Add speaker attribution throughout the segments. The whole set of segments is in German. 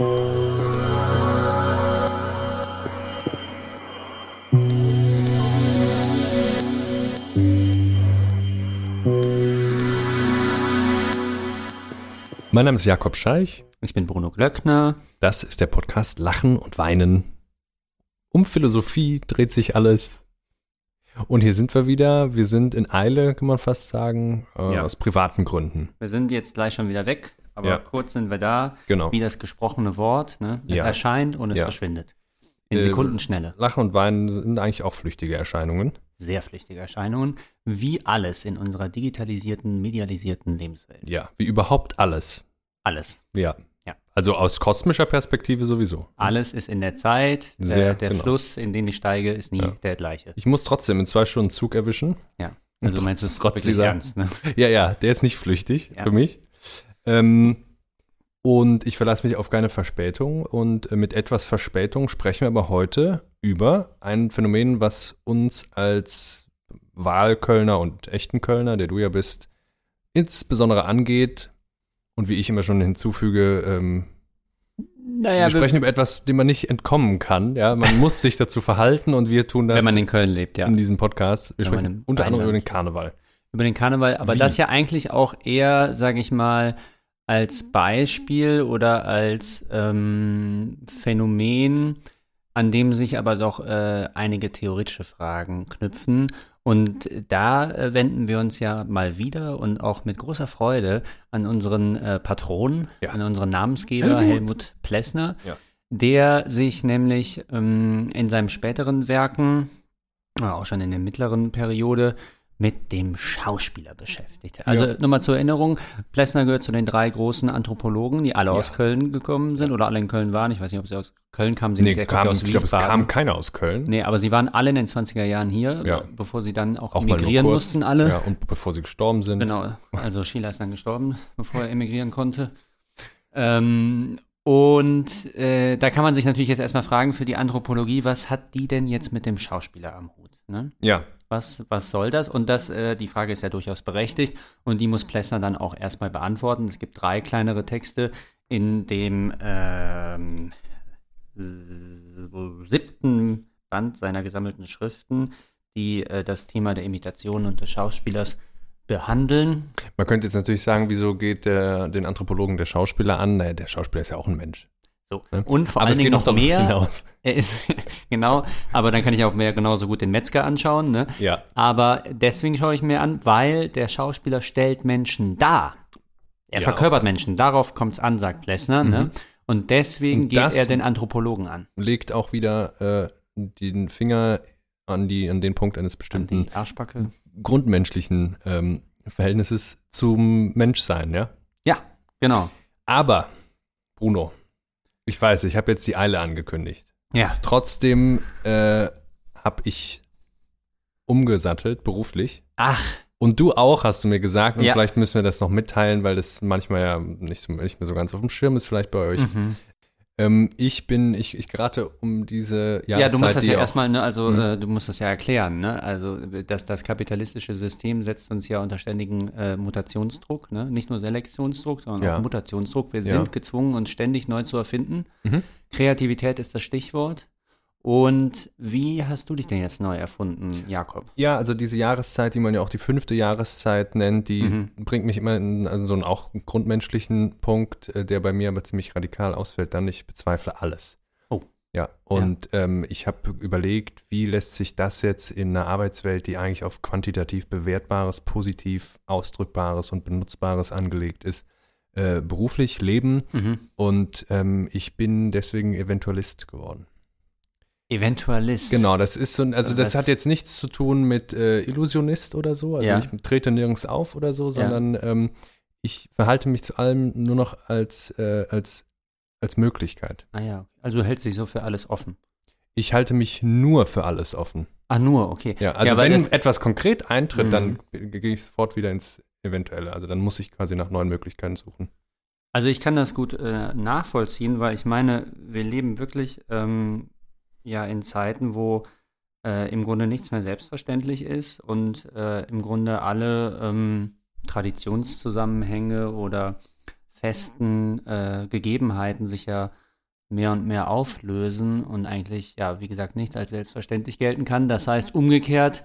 Speaker 1: Mein Name ist Jakob Scheich.
Speaker 2: Ich bin Bruno Glöckner.
Speaker 1: Das ist der Podcast Lachen und Weinen. Um Philosophie dreht sich alles. Und hier sind wir wieder. Wir sind in Eile, kann man fast sagen, äh,
Speaker 2: Ja.
Speaker 1: aus privaten Gründen.
Speaker 2: Wir sind jetzt gleich schon wieder weg, aber
Speaker 1: Ja.
Speaker 2: kurz sind wir da.
Speaker 1: Genau.
Speaker 2: Wie das gesprochene Wort. Ne? Es
Speaker 1: Ja.
Speaker 2: erscheint und es
Speaker 1: Ja.
Speaker 2: verschwindet. In
Speaker 1: Äh,
Speaker 2: Sekundenschnelle.
Speaker 1: Lachen und Weinen sind eigentlich auch flüchtige Erscheinungen.
Speaker 2: Sehr flüchtige Erscheinungen. Wie alles in unserer digitalisierten, medialisierten Lebenswelt.
Speaker 1: Ja, wie überhaupt alles.
Speaker 2: Alles.
Speaker 1: Ja.
Speaker 2: Ja.
Speaker 1: Also aus kosmischer Perspektive sowieso.
Speaker 2: Alles ist in der Zeit. Der,
Speaker 1: Sehr
Speaker 2: der
Speaker 1: genau.
Speaker 2: Fluss, in den ich steige, ist nie
Speaker 1: Ja.
Speaker 2: der gleiche.
Speaker 1: Ich muss trotzdem in zwei Stunden Zug erwischen.
Speaker 2: Ja. Also du meinst es
Speaker 1: trotz
Speaker 2: wirklich
Speaker 1: dieser-
Speaker 2: ernst, ne?
Speaker 1: Ja, ja, der ist nicht flüchtig
Speaker 2: Ja.
Speaker 1: für mich. Ähm, und ich verlasse mich auf keine Verspätung. Und äh, mit etwas Verspätung sprechen wir aber heute über ein Phänomen, was uns als Wahlkölner und echten Kölner, der du ja bist, insbesondere angeht. Und wie ich immer schon hinzufüge, ähm,
Speaker 2: Naja,
Speaker 1: wir sprechen über etwas, dem man nicht entkommen kann. Ja, man muss sich dazu verhalten und wir tun das
Speaker 2: wenn man in Köln lebt, ja.
Speaker 1: in diesem Podcast. Wir
Speaker 2: Wenn
Speaker 1: sprechen unter anderem über den. Karneval.
Speaker 2: über den Karneval, aber
Speaker 1: Wie?
Speaker 2: das ja eigentlich auch eher, sage ich mal, als Beispiel oder als ähm, Phänomen, an dem sich aber doch äh, einige theoretische Fragen knüpfen. Und da äh, wenden wir uns ja mal wieder und auch mit großer Freude an unseren äh, Patron,
Speaker 1: Ja.
Speaker 2: an unseren Namensgeber
Speaker 1: Helmut.
Speaker 2: Helmut, Plessner,
Speaker 1: Ja.
Speaker 2: der sich nämlich ähm, in seinen späteren Werken, auch schon in der mittleren Periode, mit dem Schauspieler beschäftigt. Also
Speaker 1: Ja.
Speaker 2: nochmal zur Erinnerung, Plessner gehört zu den drei großen Anthropologen, die alle aus
Speaker 1: Ja.
Speaker 2: Köln gekommen sind oder alle in Köln waren. Ich weiß nicht, ob sie aus Köln kamen, sie
Speaker 1: Nee,
Speaker 2: nicht, ich
Speaker 1: kam,
Speaker 2: glaube, aus
Speaker 1: ich glaube, es kam keiner aus Köln.
Speaker 2: Nee, aber sie waren alle in den 20er Jahren hier,
Speaker 1: Ja.
Speaker 2: bevor sie dann auch,
Speaker 1: Auch
Speaker 2: emigrieren mussten alle.
Speaker 1: Ja, und bevor sie gestorben sind.
Speaker 2: Genau, also Sheila ist dann gestorben, bevor er emigrieren konnte. Ähm, und äh, da kann man sich natürlich jetzt erstmal fragen für die Anthropologie, was hat die denn jetzt mit dem Schauspieler am Hut? Ne?
Speaker 1: Ja,
Speaker 2: Was, was soll das? Und das, äh, die Frage ist ja durchaus berechtigt und die muss Plessner dann auch erstmal beantworten. Es gibt drei kleinere Texte in dem ähm, siebten Band seiner gesammelten Schriften, die äh, das Thema der Imitation und des Schauspielers behandeln.
Speaker 1: man könnte jetzt natürlich sagen, wieso geht der, den Anthropologen der Schauspieler an? Naja, der Schauspieler ist ja auch ein Mensch.
Speaker 2: So.
Speaker 1: Ne?
Speaker 2: Und vor
Speaker 1: Aber
Speaker 2: allen Dingen noch mehr.
Speaker 1: hinaus.
Speaker 2: Er ist, genau, aber dann kann ich auch mehr genauso gut den Metzger anschauen. Ne?
Speaker 1: Ja,
Speaker 2: Aber deswegen schaue ich mir an, weil der Schauspieler stellt Menschen dar. Er
Speaker 1: Ja.
Speaker 2: verkörpert Menschen. Darauf kommt es an, sagt Plessner. Ne? Und deswegen
Speaker 1: Und
Speaker 2: geht er den Anthropologen an.
Speaker 1: legt auch wieder äh, den Finger an, die, an den Punkt eines bestimmten grundmenschlichen ähm, Verhältnisses zum Menschsein, ja?
Speaker 2: Ja, genau.
Speaker 1: Aber, Bruno, ich weiß, ich habe jetzt die Eile angekündigt.
Speaker 2: Ja.
Speaker 1: Trotzdem äh, habe ich umgesattelt, beruflich.
Speaker 2: Ach,
Speaker 1: Und du auch, hast du mir gesagt. Und
Speaker 2: Ja.
Speaker 1: vielleicht müssen wir das noch mitteilen, weil das manchmal ja nicht, so, nicht mehr so ganz auf dem Schirm ist, vielleicht bei euch.
Speaker 2: mhm.
Speaker 1: Ähm, ich bin, ich, ich gerate um diese Jahreszeit.
Speaker 2: ja, du musst das ja
Speaker 1: auch-
Speaker 2: erstmal, ne, also
Speaker 1: Mhm.
Speaker 2: äh, du musst das ja erklären, ne? Also das, das kapitalistische System setzt uns ja unter ständigen äh, Mutationsdruck, ne? Nicht nur Selektionsdruck, sondern
Speaker 1: Ja.
Speaker 2: auch Mutationsdruck. Wir
Speaker 1: Ja.
Speaker 2: sind gezwungen, uns ständig neu zu erfinden.
Speaker 1: Mhm.
Speaker 2: Kreativität ist das Stichwort. Und wie hast du dich denn jetzt neu erfunden, Jakob?
Speaker 1: Ja, also diese Jahreszeit, die man ja auch die fünfte Jahreszeit nennt, die
Speaker 2: Mhm.
Speaker 1: bringt mich immer in also so einen auch grundmenschlichen Punkt, äh, der bei mir aber ziemlich radikal ausfällt. Dann, ich bezweifle alles.
Speaker 2: Oh.
Speaker 1: Ja, und Ähm, ich habe überlegt, wie lässt sich das jetzt in einer Arbeitswelt, die eigentlich auf quantitativ bewertbares, positiv ausdrückbares und benutzbares angelegt ist, äh, beruflich leben.
Speaker 2: Mhm.
Speaker 1: Und ähm, ich bin deswegen Eventualist geworden.
Speaker 2: Eventualist.
Speaker 1: Genau, das ist so, also das
Speaker 2: Was-
Speaker 1: hat jetzt nichts zu tun mit äh, Illusionist oder so, also
Speaker 2: Ja.
Speaker 1: ich trete nirgends auf oder so,
Speaker 2: Ja.
Speaker 1: sondern ähm, ich verhalte mich zu allem nur noch als, äh, als, als Möglichkeit.
Speaker 2: Ah ja, also du hältst dich so für alles offen.
Speaker 1: Ich halte mich nur für alles offen.
Speaker 2: Ah, nur, okay.
Speaker 1: Ja, also
Speaker 2: weil
Speaker 1: wenn
Speaker 2: das-
Speaker 1: etwas konkret eintritt,
Speaker 2: Mhm.
Speaker 1: dann gehe ich sofort wieder ins Eventuelle. Also dann muss ich quasi nach neuen Möglichkeiten suchen.
Speaker 2: Also ich kann das gut äh, nachvollziehen, weil ich meine, wir leben wirklich ähm, ja in Zeiten, wo äh, im Grunde nichts mehr selbstverständlich ist und äh, im Grunde alle ähm, Traditionszusammenhänge oder festen äh, Gegebenheiten sich ja mehr und mehr auflösen und eigentlich, ja, wie gesagt, nichts als selbstverständlich gelten kann. Das heißt umgekehrt,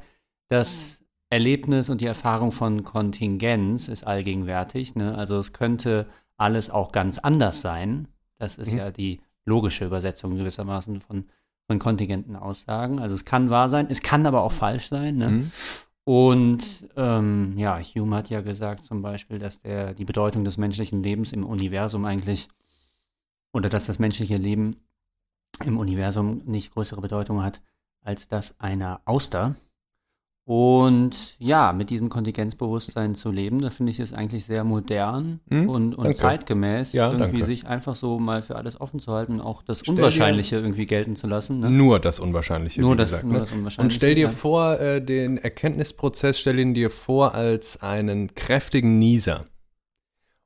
Speaker 2: das Erlebnis und die Erfahrung von Kontingenz ist allgegenwärtig. Ne? Also es könnte alles auch ganz anders sein. Das ist mhm. ja die logische Übersetzung gewissermaßen von, von kontingenten Aussagen. Also es kann wahr sein, es kann aber auch falsch sein. Ne? Mhm. Und ähm, ja, Hume hat ja gesagt zum Beispiel, dass der die Bedeutung des menschlichen Lebens im Universum eigentlich oder dass das menschliche Leben im Universum nicht größere Bedeutung hat als das einer Auster. Und ja, mit diesem Kontingenzbewusstsein zu leben, da finde ich es eigentlich sehr modern hm, und, und zeitgemäß, ja, irgendwie danke. sich einfach so mal für alles offen zu halten, auch das stell Unwahrscheinliche dir, irgendwie gelten zu lassen. Ne?
Speaker 1: Nur das Unwahrscheinliche.
Speaker 2: Nur, das, gesagt, nur ne? das
Speaker 1: Unwahrscheinliche. Und stell dir vor, äh, den Erkenntnisprozess, stell ihn dir vor als einen kräftigen Nieser.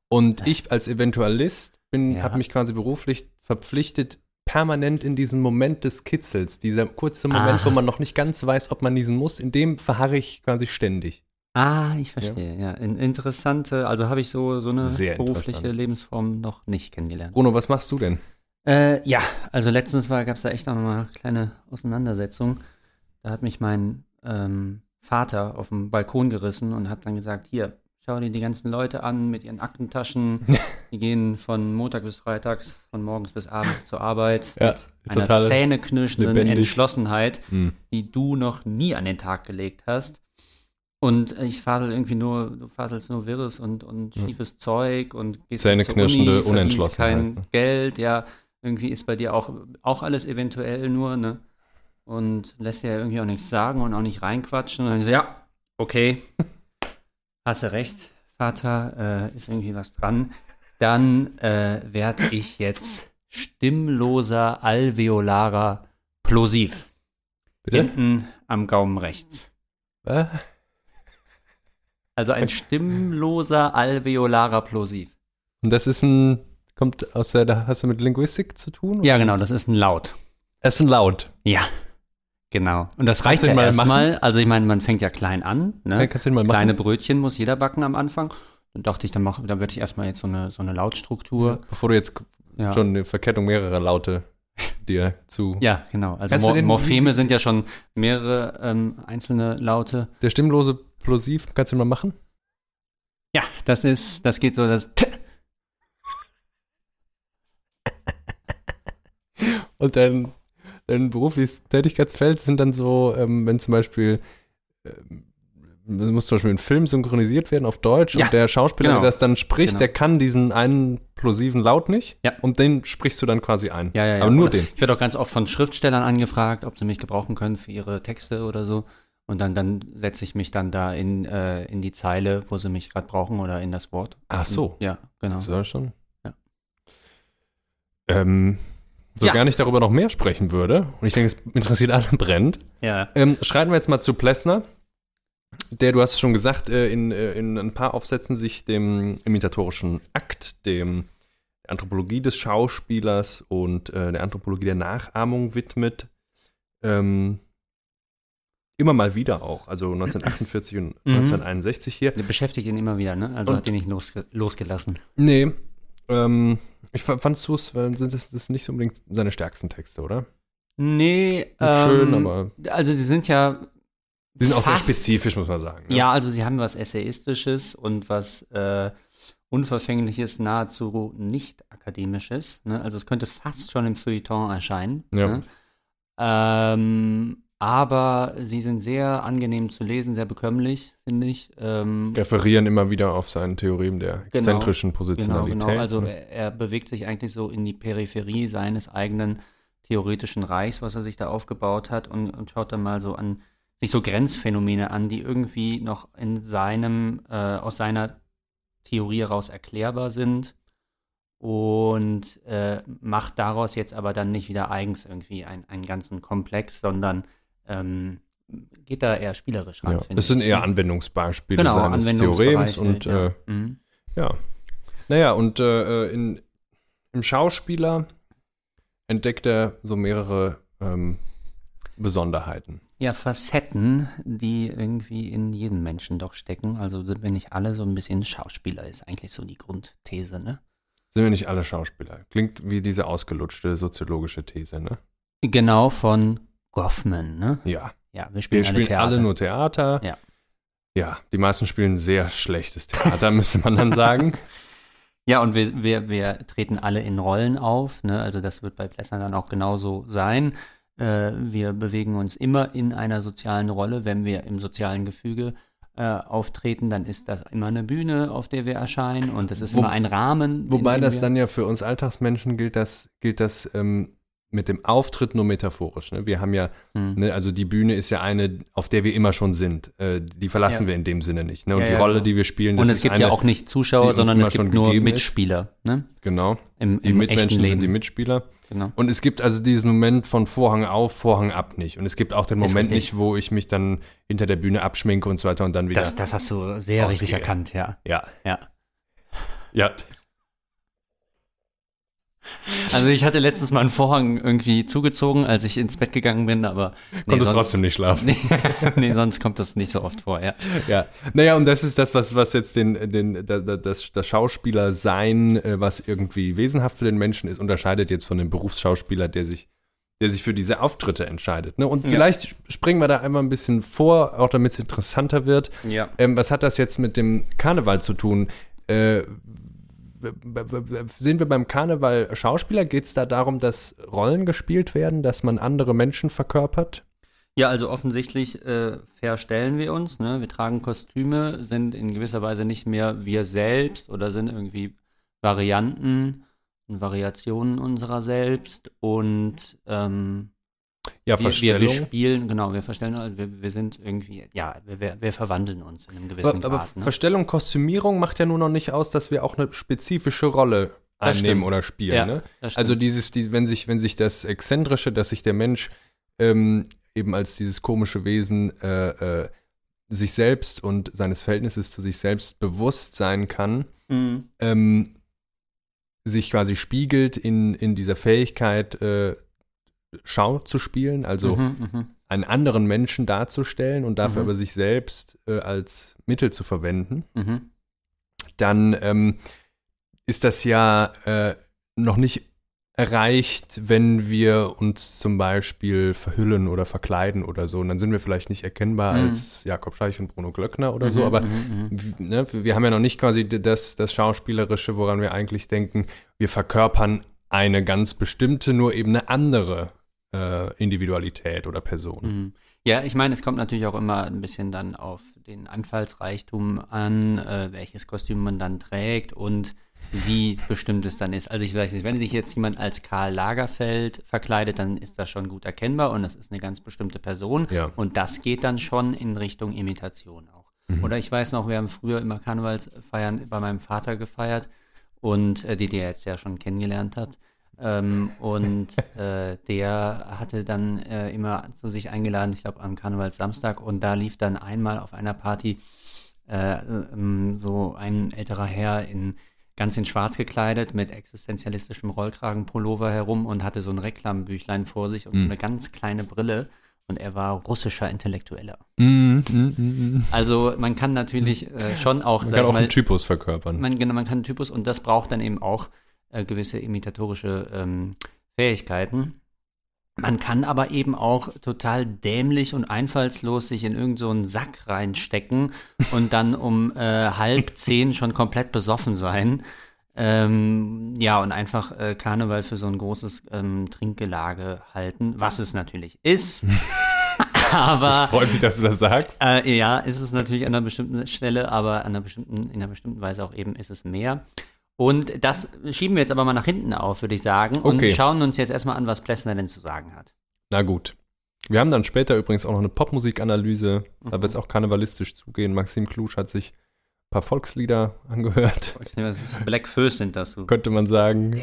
Speaker 1: Und ich als Eventualist ja. habe mich quasi beruflich verpflichtet, permanent in diesem Moment des Kitzels, dieser kurze Moment, ah. wo man noch nicht ganz weiß, ob man niesen muss, in dem verharre ich quasi ständig.
Speaker 2: Ah, ich verstehe, ja. ja. Interessante, also habe ich so, so eine Sehr berufliche Lebensform noch nicht kennengelernt.
Speaker 1: Bruno, was machst du denn?
Speaker 2: Äh, ja, also letztens gab es da echt noch mal eine kleine Auseinandersetzung. Da hat mich mein ähm, Vater auf dem Balkon gerissen und hat dann gesagt, hier, Schau dir die ganzen Leute an mit ihren Aktentaschen. Die gehen von Montag bis Freitags, von morgens bis abends zur Arbeit.
Speaker 1: Ja,
Speaker 2: mit einer zähneknirschenden lebendig. Entschlossenheit, mhm. die du noch nie an den Tag gelegt hast. Und ich fasel irgendwie nur, du faselst nur wirres und, und schiefes mhm. Zeug und
Speaker 1: gehst Zähneknirschende
Speaker 2: Uni,
Speaker 1: Unentschlossenheit.
Speaker 2: kein ne? Geld, ja. Irgendwie ist bei dir auch, auch alles eventuell nur, ne? Und lässt dir ja irgendwie auch nichts sagen und auch nicht reinquatschen. Und dann so, ja, okay, hast du recht, Vater, äh, ist irgendwie was dran. Dann äh, werde ich jetzt stimmloser alveolarer Plosiv. Bitte? Hinten am Gaumen rechts. Was? Also ein stimmloser alveolarer Plosiv.
Speaker 1: Und das ist ein, kommt aus der, da hast du mit Linguistik zu tun?
Speaker 2: Oder? Ja, genau, das ist ein Laut.
Speaker 1: Es ist ein Laut.
Speaker 2: Ja. Genau. Und das reicht ja erstmal. Also ich meine, man fängt ja klein an. Ne? Ja,
Speaker 1: kannst du mal machen?
Speaker 2: Kleine Brötchen muss jeder backen am Anfang. Dachte ich, dann, mach, dann würde ich erstmal jetzt so eine, so eine Lautstruktur. Ja,
Speaker 1: bevor du jetzt ja. schon eine Verkettung mehrerer Laute dir zu.
Speaker 2: Ja, genau. Also Mo Morpheme sind ja schon mehrere ähm, einzelne Laute.
Speaker 1: Der stimmlose Plosiv, kannst du den mal machen?
Speaker 2: Ja, das ist, das geht so, das T
Speaker 1: Und dann dein berufliches Tätigkeitsfeld sind dann so, ähm, wenn zum Beispiel ähm, muss zum Beispiel ein Film synchronisiert werden auf Deutsch ja, und der Schauspieler, genau. der das dann spricht, genau. der kann diesen einen plosiven Laut nicht
Speaker 2: ja.
Speaker 1: und den sprichst du dann quasi ein.
Speaker 2: Ja, ja, ja.
Speaker 1: Aber nur den.
Speaker 2: Ich werde auch ganz oft von Schriftstellern angefragt, ob sie mich gebrauchen können für ihre Texte oder so. Und dann, dann setze ich mich dann da in, äh, in die Zeile, wo sie mich gerade brauchen oder in das Wort.
Speaker 1: Ach so.
Speaker 2: Ja, genau.
Speaker 1: Das schon. Ja. Ähm, so ja. gar nicht darüber noch mehr sprechen würde, und ich denke, es interessiert alle brennt,
Speaker 2: ja.
Speaker 1: ähm, schreiten wir jetzt mal zu Plessner, der, du hast es schon gesagt, äh, in, äh, in ein paar Aufsätzen sich dem imitatorischen Akt, dem Anthropologie des Schauspielers und äh, der Anthropologie der Nachahmung widmet. Ähm, immer mal wieder auch, also 1948 und mhm. 1961 hier.
Speaker 2: Der beschäftigt ihn immer wieder, ne? Also und, hat ihn nicht losge losgelassen.
Speaker 1: Nee, ähm, ich fandst du es, sind das, das nicht unbedingt seine stärksten Texte, oder?
Speaker 2: Nee,
Speaker 1: schön, ähm, aber.
Speaker 2: Also sie sind ja.
Speaker 1: Die sind auch sehr spezifisch, muss man sagen.
Speaker 2: Ne? Ja, also sie haben was Essayistisches und was äh, Unverfängliches, nahezu nicht akademisches. Ne? Also es könnte fast schon im Feuilleton erscheinen. Ja. Ne? Ähm, aber sie sind sehr angenehm zu lesen, sehr bekömmlich, finde ich. Ähm,
Speaker 1: Referieren immer wieder auf sein Theorem der genau. exzentrischen genau, Positionalität. Genau, genau.
Speaker 2: Also ne? er, er, bewegt sich eigentlich so in die Peripherie seines eigenen theoretischen Reichs, was er sich da aufgebaut hat und, und schaut dann mal so an, sich so Grenzphänomene an, die irgendwie noch in seinem, äh, aus seiner Theorie heraus erklärbar sind und äh, macht daraus jetzt aber dann nicht wieder eigens irgendwie ein, einen ganzen Komplex, sondern ähm, geht da eher spielerisch ran.
Speaker 1: Ja, es sind eher Anwendungsbeispiele genau, seines Theorems und ja. Äh, mhm. ja. Naja, und äh, in, im Schauspieler entdeckt er so mehrere ähm, Besonderheiten.
Speaker 2: Ja, Facetten, die irgendwie in jedem Menschen doch stecken. Also sind wir nicht alle so ein bisschen Schauspieler, ist eigentlich so die Grundthese, ne?
Speaker 1: Sind wir nicht alle Schauspieler? Klingt wie diese ausgelutschte soziologische These, ne?
Speaker 2: Genau von Goffman, ne?
Speaker 1: Ja.
Speaker 2: Ja, wir spielen,
Speaker 1: Wir spielen
Speaker 2: alle,
Speaker 1: alle,
Speaker 2: Theater.
Speaker 1: nur Theater.
Speaker 2: Ja.
Speaker 1: Ja, die meisten spielen sehr schlechtes Theater, müsste man dann sagen.
Speaker 2: Ja, und wir, wir, wir treten alle in Rollen auf, ne? Also das wird bei Plessner dann auch genauso sein. Äh, wir bewegen uns immer in einer sozialen Rolle. Wenn wir im sozialen Gefüge äh, auftreten, dann ist das immer eine Bühne, auf der wir erscheinen und es ist
Speaker 1: Wo-
Speaker 2: immer ein Rahmen.
Speaker 1: Wobei das dann ja für uns Alltagsmenschen gilt, das, gilt das ähm, mit dem Auftritt nur metaphorisch. Ne? Wir haben ja,
Speaker 2: Hm.
Speaker 1: ne, also die Bühne ist ja eine, auf der wir immer schon sind. Äh, die verlassen
Speaker 2: Ja.
Speaker 1: wir in dem Sinne nicht. Ne? Und
Speaker 2: Ja,
Speaker 1: die
Speaker 2: ja,
Speaker 1: Rolle,
Speaker 2: genau.
Speaker 1: die wir spielen, das
Speaker 2: Und es
Speaker 1: ist
Speaker 2: gibt
Speaker 1: eine,
Speaker 2: ja auch nicht Zuschauer, sondern es gibt nur. Mitspieler, ne?
Speaker 1: Genau.
Speaker 2: Im,
Speaker 1: Die
Speaker 2: im
Speaker 1: Mitmenschen sind die Mitspieler.
Speaker 2: Genau.
Speaker 1: Und es gibt also diesen Moment von Vorhang auf, Vorhang ab nicht. Und es gibt auch den Moment nicht, wo ich mich dann hinter der Bühne abschminke und so weiter und dann wieder.
Speaker 2: Das, das hast du sehr
Speaker 1: Ausgehe.
Speaker 2: richtig erkannt, ja.
Speaker 1: ja.
Speaker 2: ja.
Speaker 1: Ja.
Speaker 2: Also ich hatte letztens mal einen Vorhang irgendwie zugezogen, als ich ins Bett gegangen bin, aber nee,
Speaker 1: Konntest
Speaker 2: sonst-
Speaker 1: trotzdem nicht schlafen.
Speaker 2: Nee, nee, sonst kommt das nicht so oft vor, ja.
Speaker 1: Ja, naja, und das ist das, was, was jetzt den, den, da- da- das, das Schauspielersein, äh, was irgendwie wesenhaft für den Menschen ist, unterscheidet jetzt von dem Berufsschauspieler, der sich, der sich für diese Auftritte entscheidet. Ne? Und
Speaker 2: Ja.
Speaker 1: vielleicht springen wir da einmal ein bisschen vor, auch damit es interessanter wird.
Speaker 2: Ja.
Speaker 1: Ähm, was hat das jetzt mit dem Karneval zu tun? Äh, sehen wir beim Karneval Schauspieler? Geht es da darum, dass Rollen gespielt werden, dass man andere Menschen verkörpert?
Speaker 2: Ja, also offensichtlich äh, verstellen wir uns, ne? Wir tragen Kostüme, sind in gewisser Weise nicht mehr wir selbst oder sind irgendwie Varianten und Variationen unserer selbst und ähm,
Speaker 1: Ja,
Speaker 2: wir, wir,
Speaker 1: Verstellung.
Speaker 2: wir spielen, genau, wir verstellen, also wir, wir sind irgendwie, ja, wir, wir, verwandeln uns in einem gewissen
Speaker 1: aber, aber
Speaker 2: Grad. Ne?
Speaker 1: Verstellung, Kostümierung macht ja nur noch nicht aus, dass wir auch eine spezifische Rolle
Speaker 2: stimmt.
Speaker 1: oder spielen.
Speaker 2: Ja,
Speaker 1: ne?
Speaker 2: das stimmt.
Speaker 1: Also dieses, die, wenn sich, wenn sich das Exzentrische, dass sich der Mensch ähm, eben als dieses komische Wesen äh, äh, sich selbst und seines Verhältnisses zu sich selbst bewusst sein kann,
Speaker 2: Mhm.
Speaker 1: ähm, sich quasi spiegelt in, in dieser Fähigkeit, äh, Schau zu spielen, also
Speaker 2: Mhm, mhm.
Speaker 1: einen anderen Menschen darzustellen und dafür
Speaker 2: Mhm.
Speaker 1: aber sich selbst äh, als Mittel zu verwenden,
Speaker 2: Mhm.
Speaker 1: dann ähm, ist das ja äh, noch nicht erreicht, wenn wir uns zum Beispiel verhüllen oder verkleiden oder so. Und dann sind wir vielleicht nicht erkennbar
Speaker 2: Mhm.
Speaker 1: als Jakob Scheich und Bruno Glöckner oder so,
Speaker 2: Mhm,
Speaker 1: aber
Speaker 2: mhm.
Speaker 1: w- ne, wir haben ja noch nicht quasi das, das Schauspielerische, woran wir eigentlich denken, wir verkörpern eine ganz bestimmte, nur eben eine andere äh, Individualität oder Person.
Speaker 2: Mhm. Ja, ich meine, es kommt natürlich auch immer ein bisschen dann auf den Einfallsreichtum an, äh, welches Kostüm man dann trägt und wie bestimmt es dann ist. Also ich weiß nicht, wenn sich jetzt jemand als Karl Lagerfeld verkleidet, dann ist das schon gut erkennbar und das ist eine ganz bestimmte Person.
Speaker 1: Ja.
Speaker 2: Und das geht dann schon in Richtung Imitation auch.
Speaker 1: Mhm.
Speaker 2: Oder ich weiß noch, wir haben früher immer Karnevalsfeiern bei meinem Vater gefeiert und äh, die der jetzt ja schon kennengelernt hat. Ähm, und äh, der hatte dann äh, immer zu sich eingeladen, ich glaube am Karnevalssamstag, und da lief dann einmal auf einer Party äh, ähm, so ein älterer Herr in ganz in schwarz gekleidet mit existenzialistischem Rollkragenpullover herum und hatte so ein Reklambüchlein vor sich und so
Speaker 1: Mhm.
Speaker 2: eine ganz kleine Brille und er war russischer Intellektueller.
Speaker 1: Mhm, mhm, mhm.
Speaker 2: Also man kann natürlich äh, schon auch,
Speaker 1: Man kann auch
Speaker 2: mal,
Speaker 1: einen Typus verkörpern.
Speaker 2: man, genau, man kann einen Typus und das braucht dann eben auch äh, gewisse imitatorische ähm, Fähigkeiten. Man kann aber eben auch total dämlich und einfallslos sich in irgendeinen so Sack reinstecken und dann um äh, halb zehn schon komplett besoffen sein. Ähm, ja, und einfach äh, Karneval für so ein großes ähm, Trinkgelage halten, was es natürlich ist. aber
Speaker 1: Freut mich, dass du das sagst.
Speaker 2: äh, ja, ist es natürlich an einer bestimmten Stelle, aber an einer bestimmten, in einer bestimmten Weise auch eben ist es mehr. Und das schieben wir jetzt aber mal nach hinten auf, würde ich sagen, und
Speaker 1: Okay.
Speaker 2: schauen uns jetzt erstmal an, was Plessner denn zu sagen hat.
Speaker 1: Na gut. Wir haben dann später übrigens auch noch eine Popmusikanalyse. Da
Speaker 2: Mhm.
Speaker 1: wird es auch karnevalistisch zugehen. Maxim Klusch hat sich ein paar Volkslieder angehört,
Speaker 2: Black Föß sind das. Du.
Speaker 1: könnte man sagen.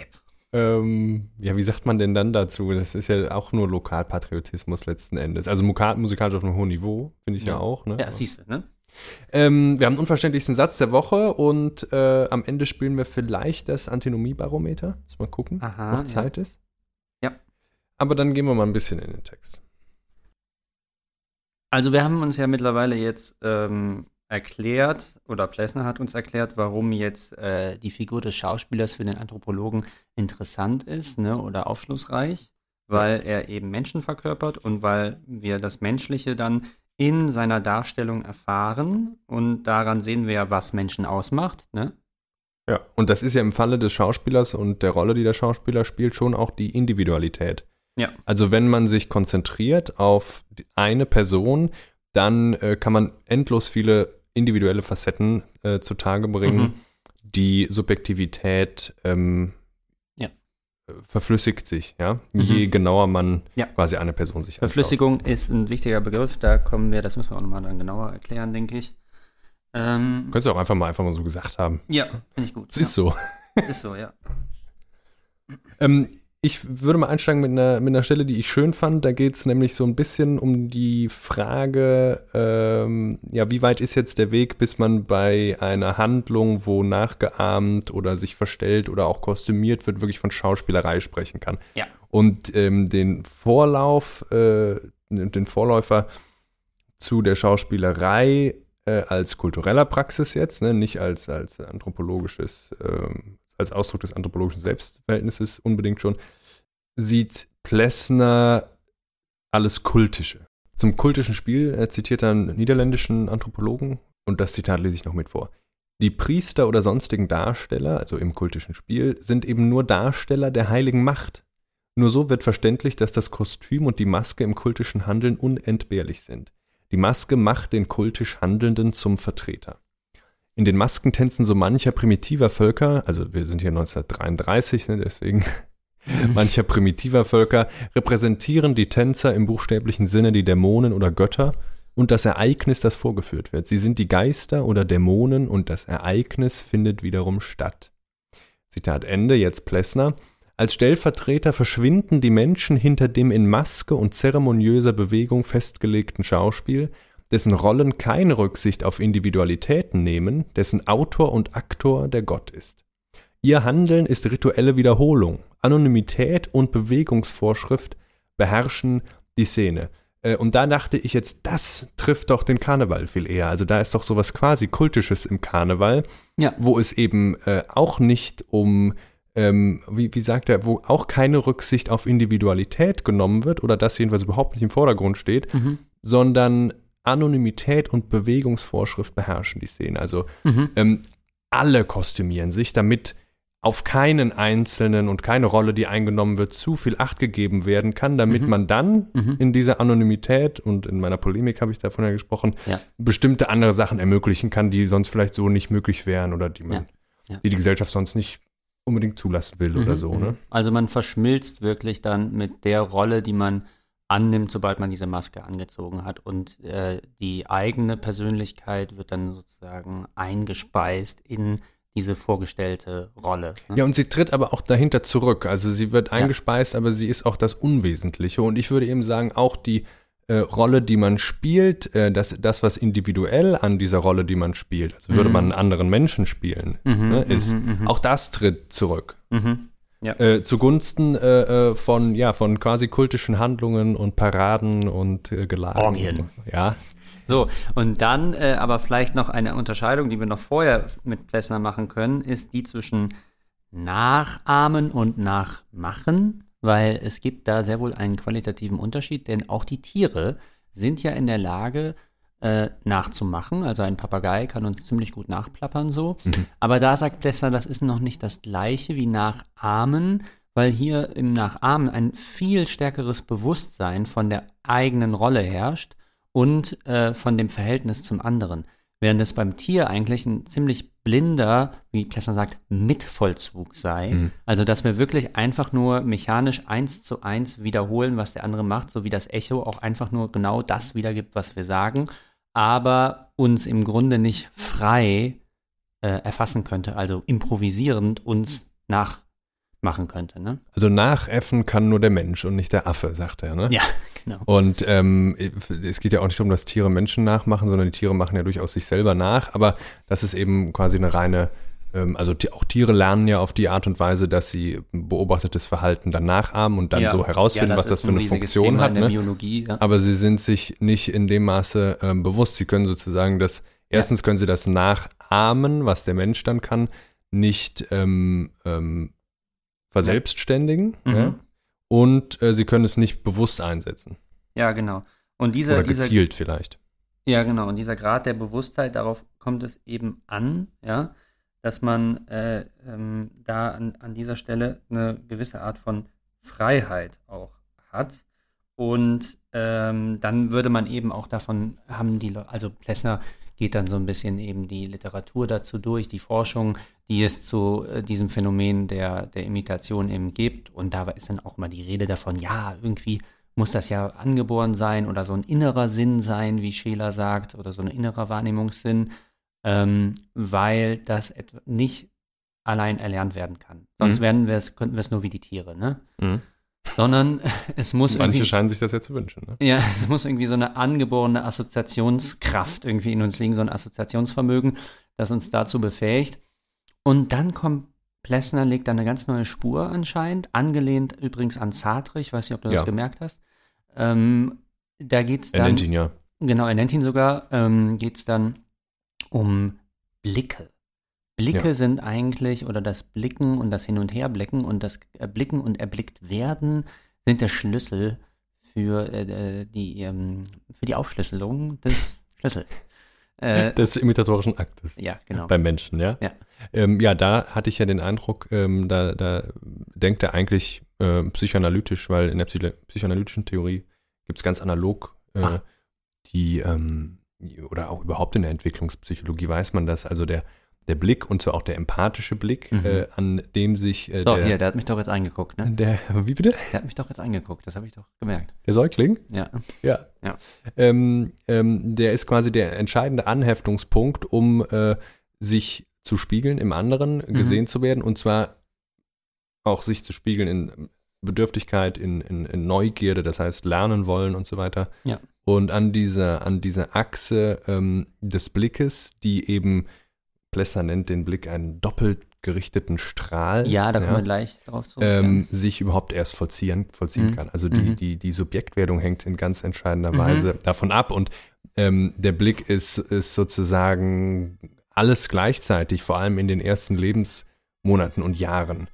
Speaker 1: Ähm, ja, wie sagt man denn dann dazu? Das ist ja auch nur Lokalpatriotismus letzten Endes. Also musikalisch auf einem hohen Niveau, finde ich ja,
Speaker 2: Ja.
Speaker 1: auch. Ne?
Speaker 2: Ja, siehst du, ne?
Speaker 1: Ähm, wir haben den unverständlichsten Satz der Woche und äh, am Ende spielen wir vielleicht das Antinomiebarometer. Muss mal gucken,
Speaker 2: Aha,
Speaker 1: noch
Speaker 2: ja.
Speaker 1: Zeit ist.
Speaker 2: Ja.
Speaker 1: Aber dann gehen wir mal ein bisschen in den Text.
Speaker 2: Also wir haben uns ja mittlerweile jetzt ähm, erklärt, oder Plessner hat uns erklärt, warum jetzt äh, die Figur des Schauspielers für den Anthropologen interessant ist ne, oder aufschlussreich, weil er eben Menschen verkörpert und weil wir das Menschliche dann in seiner Darstellung erfahren und daran sehen wir ja, was Menschen ausmacht. Ne?
Speaker 1: Ja, und das ist ja im Falle des Schauspielers und der Rolle, die der Schauspieler spielt, schon auch die Individualität.
Speaker 2: Ja.
Speaker 1: Also wenn man sich konzentriert auf eine Person, dann äh, kann man endlos viele individuelle Facetten äh, zutage bringen,
Speaker 2: Mhm.
Speaker 1: die Subjektivität ähm, äh, verflüssigt sich, ja.
Speaker 2: Mhm.
Speaker 1: Je genauer man
Speaker 2: Ja.
Speaker 1: quasi eine Person sich anschaut.
Speaker 2: Verflüssigung ist ein wichtiger Begriff, da kommen wir, das müssen wir auch nochmal dann genauer erklären, denke ich. Ähm,
Speaker 1: Könntest du auch einfach mal einfach mal so gesagt haben.
Speaker 2: ja, finde ich gut.
Speaker 1: Es ist so.
Speaker 2: ja. ist so, ja.
Speaker 1: Ähm, ich würde mal einsteigen mit einer, mit einer Stelle, die ich schön fand. Da geht es nämlich so ein bisschen um die Frage, ähm, ja, wie weit ist jetzt der Weg, bis man bei einer Handlung, wo nachgeahmt oder sich verstellt oder auch kostümiert wird, wirklich von Schauspielerei sprechen kann.
Speaker 2: Ja.
Speaker 1: Und ähm, den Vorlauf, äh, den Vorläufer zu der Schauspielerei äh, als kultureller Praxis jetzt, ne, nicht als, als anthropologisches, ähm, als Ausdruck des anthropologischen Selbstverhältnisses unbedingt schon, sieht Plessner alles Kultische. Zum kultischen Spiel er zitiert er einen niederländischen Anthropologen und das Zitat lese ich noch mit vor. Die Priester oder sonstigen Darsteller, also im kultischen Spiel, sind eben nur Darsteller der heiligen Macht. Nur so wird verständlich, dass das Kostüm und die Maske im kultischen Handeln unentbehrlich sind. Die Maske macht den kultisch Handelnden zum Vertreter. In den Maskentänzen so mancher primitiver Völker, also wir sind hier 1933, ne, deswegen mancher primitiver Völker, repräsentieren die Tänzer im buchstäblichen Sinne die Dämonen oder Götter und das Ereignis, das vorgeführt wird. Sie sind die Geister oder Dämonen und das Ereignis findet wiederum statt. Zitat Ende, jetzt Plessner. Als Stellvertreter verschwinden die Menschen hinter dem in Maske und zeremoniöser Bewegung festgelegten Schauspiel, dessen Rollen keine Rücksicht auf Individualitäten nehmen, dessen Autor und Aktor der Gott ist. Ihr Handeln ist rituelle Wiederholung, Anonymität und Bewegungsvorschrift beherrschen die Szene. Äh, Und da dachte ich jetzt, das trifft doch den Karneval viel eher. Also da ist doch sowas quasi Kultisches im Karneval,
Speaker 2: Ja.
Speaker 1: wo es eben äh, auch nicht um, ähm, wie, wie sagt er, wo auch keine Rücksicht auf Individualität genommen wird oder das jedenfalls überhaupt nicht im Vordergrund steht,
Speaker 2: Mhm.
Speaker 1: sondern Anonymität und Bewegungsvorschrift beherrschen die Szene. Also
Speaker 2: Mhm.
Speaker 1: ähm, alle kostümieren sich, damit auf keinen einzelnen und keine Rolle, die eingenommen wird, zu viel Acht gegeben werden kann, damit
Speaker 2: Mhm.
Speaker 1: man dann
Speaker 2: Mhm.
Speaker 1: in dieser Anonymität und in meiner Polemik habe ich davon ja gesprochen,
Speaker 2: Ja.
Speaker 1: bestimmte andere Sachen ermöglichen kann, die sonst vielleicht so nicht möglich wären oder die man,
Speaker 2: Ja. Ja.
Speaker 1: die die Gesellschaft sonst nicht unbedingt zulassen will oder
Speaker 2: Mhm,
Speaker 1: so.
Speaker 2: mhm.
Speaker 1: Ne?
Speaker 2: Also man verschmilzt wirklich dann mit der Rolle, die man annimmt, sobald man diese Maske angezogen hat. Und äh, die eigene Persönlichkeit wird dann sozusagen eingespeist in diese vorgestellte Rolle. ne?
Speaker 1: Ja, und sie tritt aber auch dahinter zurück. Also sie wird
Speaker 2: Ja.
Speaker 1: eingespeist, aber sie ist auch das Unwesentliche. Und ich würde eben sagen, auch die äh, Rolle, die man spielt, äh, das, das, was individuell an dieser Rolle, die man spielt, also würde
Speaker 2: Mhm.
Speaker 1: man einen anderen Menschen spielen,
Speaker 2: Mhm,
Speaker 1: ne, ist,
Speaker 2: mhm, mhm.
Speaker 1: auch das tritt zurück.
Speaker 2: Mhm.
Speaker 1: Äh, zugunsten äh, äh, von, ja, von quasi kultischen Handlungen und Paraden und äh, Gelagen.
Speaker 2: Orgien.
Speaker 1: Ja.
Speaker 2: So, und dann äh, aber vielleicht noch eine Unterscheidung, die wir noch vorher mit Plessner machen können, ist die zwischen Nachahmen und Nachmachen, weil es gibt da sehr wohl einen qualitativen Unterschied, denn auch die Tiere sind ja in der Lage, äh, nachzumachen. Also ein Papagei kann uns ziemlich gut nachplappern so. Aber da sagt Plessner, das ist noch nicht das gleiche wie Nachahmen, weil hier im Nachahmen ein viel stärkeres Bewusstsein von der eigenen Rolle herrscht und äh, von dem Verhältnis zum anderen. Während es beim Tier eigentlich ein ziemlich blinder, wie Plessner sagt, Mitvollzug sei.
Speaker 1: Mhm.
Speaker 2: Also, dass wir wirklich einfach nur mechanisch eins zu eins wiederholen, was der andere macht, so wie das Echo auch einfach nur genau das wiedergibt, was wir sagen, aber uns im Grunde nicht frei äh, erfassen könnte, also improvisierend uns nachmachen könnte. Ne?
Speaker 1: Also nachäffen kann nur der Mensch und nicht der Affe, sagt er. Ne?
Speaker 2: Ja, genau.
Speaker 1: Und ähm, es geht ja auch nicht darum, dass Tiere Menschen nachmachen, sondern die Tiere machen ja durchaus sich selber nach. Aber das ist eben quasi eine reine, also ti- auch Tiere lernen ja auf die Art und Weise, dass sie beobachtetes Verhalten dann nachahmen und dann
Speaker 2: Ja.
Speaker 1: so herausfinden,
Speaker 2: Ja,
Speaker 1: was das für
Speaker 2: ein
Speaker 1: eine Funktion
Speaker 2: Thema
Speaker 1: hat. Ne?
Speaker 2: Biologie. Ja.
Speaker 1: Aber sie sind sich nicht in dem Maße ähm, bewusst. Sie können sozusagen das Erstens können sie das nachahmen, was der Mensch dann kann, nicht ähm, ähm, verselbstständigen.
Speaker 2: Mhm.
Speaker 1: Und äh, sie können es nicht bewusst einsetzen.
Speaker 2: Ja, genau. Und dieser,
Speaker 1: Oder
Speaker 2: dieser,
Speaker 1: gezielt vielleicht.
Speaker 2: Ja, genau. Und dieser Grad der Bewusstheit, darauf kommt es eben an, ja, dass man äh, ähm, da an, an dieser Stelle eine gewisse Art von Freiheit auch hat. Und ähm, dann würde man eben auch davon haben, die, Le- also Plessner geht dann so ein bisschen eben die Literatur dazu durch, die Forschung, die es zu äh, diesem Phänomen der, der Imitation eben gibt. Und da ist dann auch immer die Rede davon, ja, irgendwie muss das ja angeboren sein oder so ein innerer Sinn sein, wie Scheler sagt, oder so ein innerer Wahrnehmungssinn, ähm, weil das nicht allein erlernt werden kann. Sonst
Speaker 1: Mhm.
Speaker 2: werden wir es, könnten wir es nur wie die Tiere, ne?
Speaker 1: Mhm.
Speaker 2: Sondern es muss
Speaker 1: Manche
Speaker 2: irgendwie,
Speaker 1: scheinen sich das ja zu wünschen. Ne?
Speaker 2: ja, es muss irgendwie so eine angeborene Assoziationskraft irgendwie in uns liegen, so ein Assoziationsvermögen, das uns dazu befähigt. Und dann kommt Plessner, legt da eine ganz neue Spur anscheinend, angelehnt übrigens an Sartre, ich weiß nicht, ob du das
Speaker 1: Ja.
Speaker 2: gemerkt hast. Ähm, da geht es
Speaker 1: Er
Speaker 2: dann,
Speaker 1: nennt ihn ja.
Speaker 2: genau, er nennt ihn sogar, ähm, geht es dann um Blicke. Blicke
Speaker 1: Ja.
Speaker 2: sind eigentlich, oder das Blicken und das Hin- und Herblicken und das Erblicken und erblickt werden sind der Schlüssel für, äh, äh, die, ähm, für die Aufschlüsselung des Schlüssels. Äh,
Speaker 1: Des imitatorischen Aktes.
Speaker 2: ja, genau.
Speaker 1: Beim Menschen, ja?
Speaker 2: Ja.
Speaker 1: Ähm, ja, da hatte ich ja den Eindruck, ähm, da, da denkt er eigentlich äh, psychoanalytisch, weil in der Psycho psychoanalytischen Theorie gibt es ganz analog äh, die, ähm, oder auch überhaupt in der Entwicklungspsychologie weiß man das, also der, der Blick und zwar auch der empathische Blick,
Speaker 2: Mhm.
Speaker 1: äh, an dem sich äh,
Speaker 2: So,
Speaker 1: der,
Speaker 2: hier, der hat mich doch jetzt angeguckt, ne?
Speaker 1: der, wie bitte?
Speaker 2: Der hat mich doch jetzt angeguckt, das habe ich doch gemerkt.
Speaker 1: Der Säugling?
Speaker 2: Ja.
Speaker 1: Ja.
Speaker 2: Ja.
Speaker 1: Ähm, ähm, der ist quasi der entscheidende Anheftungspunkt, um äh, sich zu spiegeln im anderen,
Speaker 2: Mhm.
Speaker 1: gesehen zu werden und zwar auch sich zu spiegeln in Bedürftigkeit, in, in, in Neugierde, das heißt lernen wollen und so weiter.
Speaker 2: Ja.
Speaker 1: Und an dieser, an dieser Achse ähm, des Blickes, die eben, Plesser nennt den Blick einen doppelt gerichteten Strahl.
Speaker 2: Ja, da kommen wir gleich drauf zurück.
Speaker 1: ähm, sich überhaupt erst vollziehen, vollziehen
Speaker 2: Mhm.
Speaker 1: kann. Also die,
Speaker 2: Mhm.
Speaker 1: die, die Subjektwerdung hängt in ganz entscheidender
Speaker 2: Mhm.
Speaker 1: Weise davon ab. Und ähm, der Blick ist, ist sozusagen alles gleichzeitig, vor allem in den ersten Lebensmonaten und Jahren.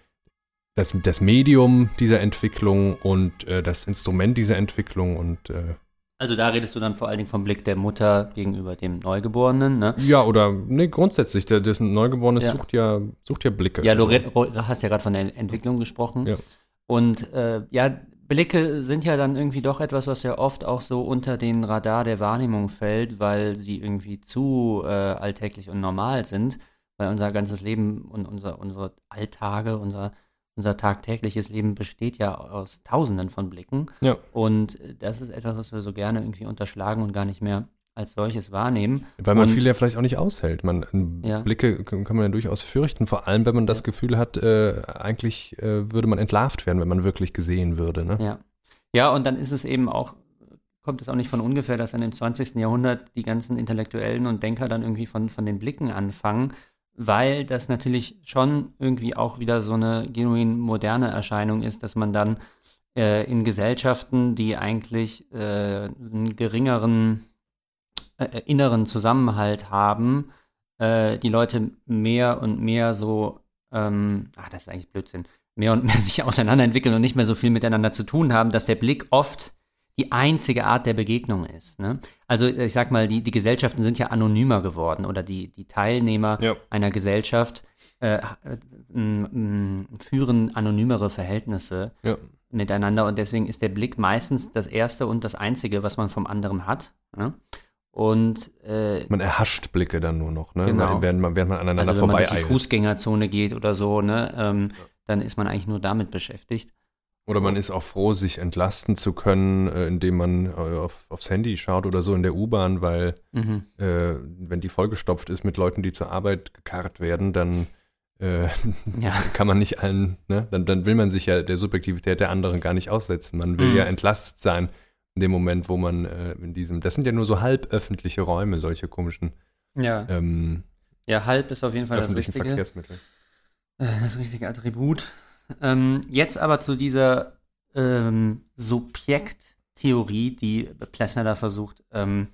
Speaker 1: Das, das Medium dieser Entwicklung und äh, das Instrument dieser Entwicklung und äh,
Speaker 2: Also da redest du dann vor allen Dingen vom Blick der Mutter gegenüber dem Neugeborenen, ne?
Speaker 1: ja, oder nee, grundsätzlich, der, das Neugeborenes
Speaker 2: Ja.
Speaker 1: sucht ja, sucht ja Blicke.
Speaker 2: Ja, du
Speaker 1: Also,
Speaker 2: hast ja gerade von der Entwicklung gesprochen.
Speaker 1: Ja.
Speaker 2: Und äh, ja, Blicke sind ja dann irgendwie doch etwas, was ja oft auch so unter den Radar der Wahrnehmung fällt, weil sie irgendwie zu äh, alltäglich und normal sind, weil unser ganzes Leben und unser, unsere Alltage, unser, unser tagtägliches Leben besteht ja aus Tausenden von Blicken.
Speaker 1: Ja.
Speaker 2: Und äh, das ist etwas, was wir so gerne irgendwie unterschlagen und gar nicht mehr als solches wahrnehmen.
Speaker 1: Weil man
Speaker 2: Und-
Speaker 1: viele ja vielleicht auch nicht aushält. Man,
Speaker 2: Ja.
Speaker 1: Blicke kann man ja durchaus fürchten, vor allem wenn man das
Speaker 2: Ja.
Speaker 1: Gefühl hat, äh, eigentlich äh, würde man entlarvt werden, wenn man wirklich gesehen würde. Ne?
Speaker 2: Ja. Ja, und dann ist es eben auch, kommt es auch nicht von ungefähr, dass dann im 20. Jahrhundert die ganzen Intellektuellen und Denker dann irgendwie von, von den Blicken anfangen, weil das natürlich schon irgendwie auch wieder so eine genuin moderne Erscheinung ist, dass man dann äh, in Gesellschaften, die eigentlich äh, einen geringeren äh, inneren Zusammenhalt haben, äh, die Leute mehr und mehr so, ähm, ach, das ist eigentlich Blödsinn, mehr und mehr sich auseinanderentwickeln und nicht mehr so viel miteinander zu tun haben, dass der Blick oft die einzige Art der Begegnung ist. Ne? Also ich sag mal, die, die Gesellschaften sind ja anonymer geworden oder die, die Teilnehmer
Speaker 1: Ja.
Speaker 2: einer Gesellschaft äh, äh, führen anonymere Verhältnisse
Speaker 1: Ja.
Speaker 2: miteinander und deswegen ist der Blick meistens das erste und das einzige, was man vom anderen hat. Ne? Und äh,
Speaker 1: Man erhascht Blicke dann nur noch, ne?
Speaker 2: Genau.
Speaker 1: während, man, während man aneinander
Speaker 2: also wenn man durch die
Speaker 1: vorbei
Speaker 2: Fußgängerzone geht oder so, ne, ähm, dann ist man eigentlich nur damit beschäftigt.
Speaker 1: Oder man ist auch froh, sich entlasten zu können, äh, indem man äh, auf, aufs Handy schaut oder so in der U-Bahn, weil
Speaker 2: Mhm.
Speaker 1: äh, wenn die vollgestopft ist mit Leuten, die zur Arbeit gekarrt werden, dann äh,
Speaker 2: Ja.
Speaker 1: kann man nicht allen, ne? dann, dann will man sich ja der Subjektivität der anderen gar nicht aussetzen. Man will
Speaker 2: Mhm.
Speaker 1: ja entlastet sein in dem Moment, wo man äh, in diesem, das sind ja nur so halb öffentliche Räume, solche komischen
Speaker 2: Ja.
Speaker 1: ähm,
Speaker 2: ja, halb ist auf jeden Fall das richtige,
Speaker 1: Verkehrsmittel.
Speaker 2: äh, das richtige Attribut. Ähm, jetzt aber zu dieser ähm, Subjekttheorie, die Plessner da versucht ähm,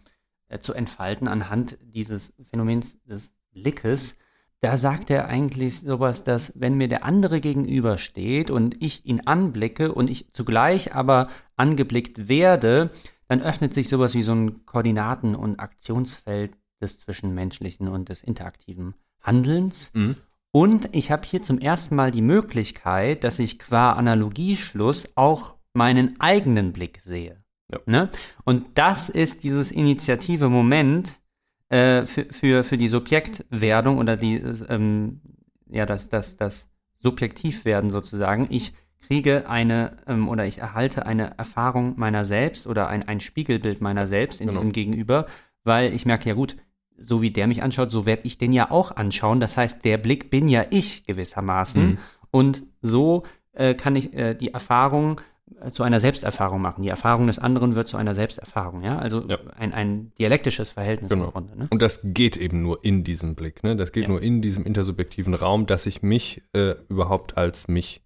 Speaker 2: äh, zu entfalten anhand dieses Phänomens des Blickes. Da sagt er eigentlich sowas, dass wenn mir der andere gegenübersteht und ich ihn anblicke und ich zugleich aber angeblickt werde, dann öffnet sich sowas wie so ein Koordinaten- und Aktionsfeld des Zwischenmenschlichen und des interaktiven Handelns.
Speaker 1: Mhm.
Speaker 2: Und ich habe hier zum ersten Mal die Möglichkeit, dass ich qua Analogieschluss auch meinen eigenen Blick sehe.
Speaker 1: Ja.
Speaker 2: Ne? Und das ist dieses initiative Moment äh, für, für, für die Subjektwerdung oder die, ähm, ja, das, das, das Subjektivwerden sozusagen. Ich kriege eine ähm, oder ich erhalte eine Erfahrung meiner selbst oder ein, ein Spiegelbild meiner selbst in
Speaker 1: Genau.
Speaker 2: diesem Gegenüber, weil ich merke, ja gut, so wie der mich anschaut, so werde ich den ja auch anschauen. Das heißt, der Blick bin ja ich gewissermaßen.
Speaker 1: Mhm.
Speaker 2: Und so äh, kann ich äh, die Erfahrung äh, zu einer Selbsterfahrung machen. Die Erfahrung des anderen wird zu einer Selbsterfahrung, ja. Also
Speaker 1: Ja.
Speaker 2: Ein, ein dialektisches Verhältnis
Speaker 1: Genau.
Speaker 2: im Grunde. Ne?
Speaker 1: Und das geht eben nur in diesem Blick, ne? Das geht
Speaker 2: Ja.
Speaker 1: nur in diesem intersubjektiven Raum, dass ich mich äh, überhaupt als mich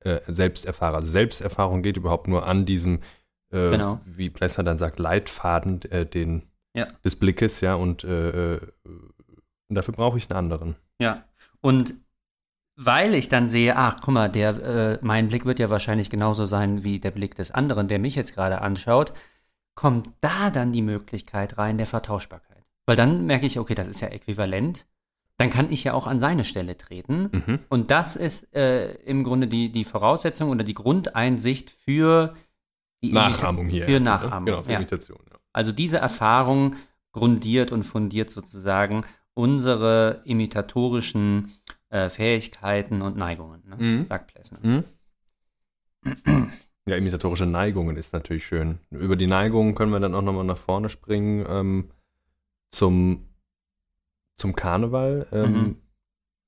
Speaker 1: äh, selbst erfahre. Also Selbsterfahrung geht überhaupt nur an diesem, äh,
Speaker 2: Genau.
Speaker 1: wie Plessner dann sagt, Leitfaden den,
Speaker 2: Ja.
Speaker 1: des Blickes, ja, und äh, äh, dafür brauche ich einen anderen.
Speaker 2: Ja. Und weil ich dann sehe, ach, guck mal, der, äh, mein Blick wird ja wahrscheinlich genauso sein wie der Blick des anderen, der mich jetzt gerade anschaut, kommt da dann die Möglichkeit rein der Vertauschbarkeit. Weil dann merke ich, okay, das ist ja äquivalent. Dann kann ich ja auch an seine Stelle treten.
Speaker 1: Mhm.
Speaker 2: Und das ist äh, im Grunde die, die Voraussetzung oder die Grundeinsicht für die
Speaker 1: Nachahmung hier.
Speaker 2: Für
Speaker 1: ne?
Speaker 2: Nachahmung.
Speaker 1: Genau, für
Speaker 2: ja.
Speaker 1: Imitation. Ja.
Speaker 2: Also diese Erfahrung grundiert und fundiert sozusagen unsere imitatorischen äh, Fähigkeiten und Neigungen, ne?
Speaker 1: Mhm.
Speaker 2: sagt Plessner.
Speaker 1: Mhm. Ja, imitatorische Neigungen ist natürlich schön. Über die Neigungen können wir dann auch nochmal nach vorne springen ähm, zum, zum Karneval. Ähm,
Speaker 2: Mhm.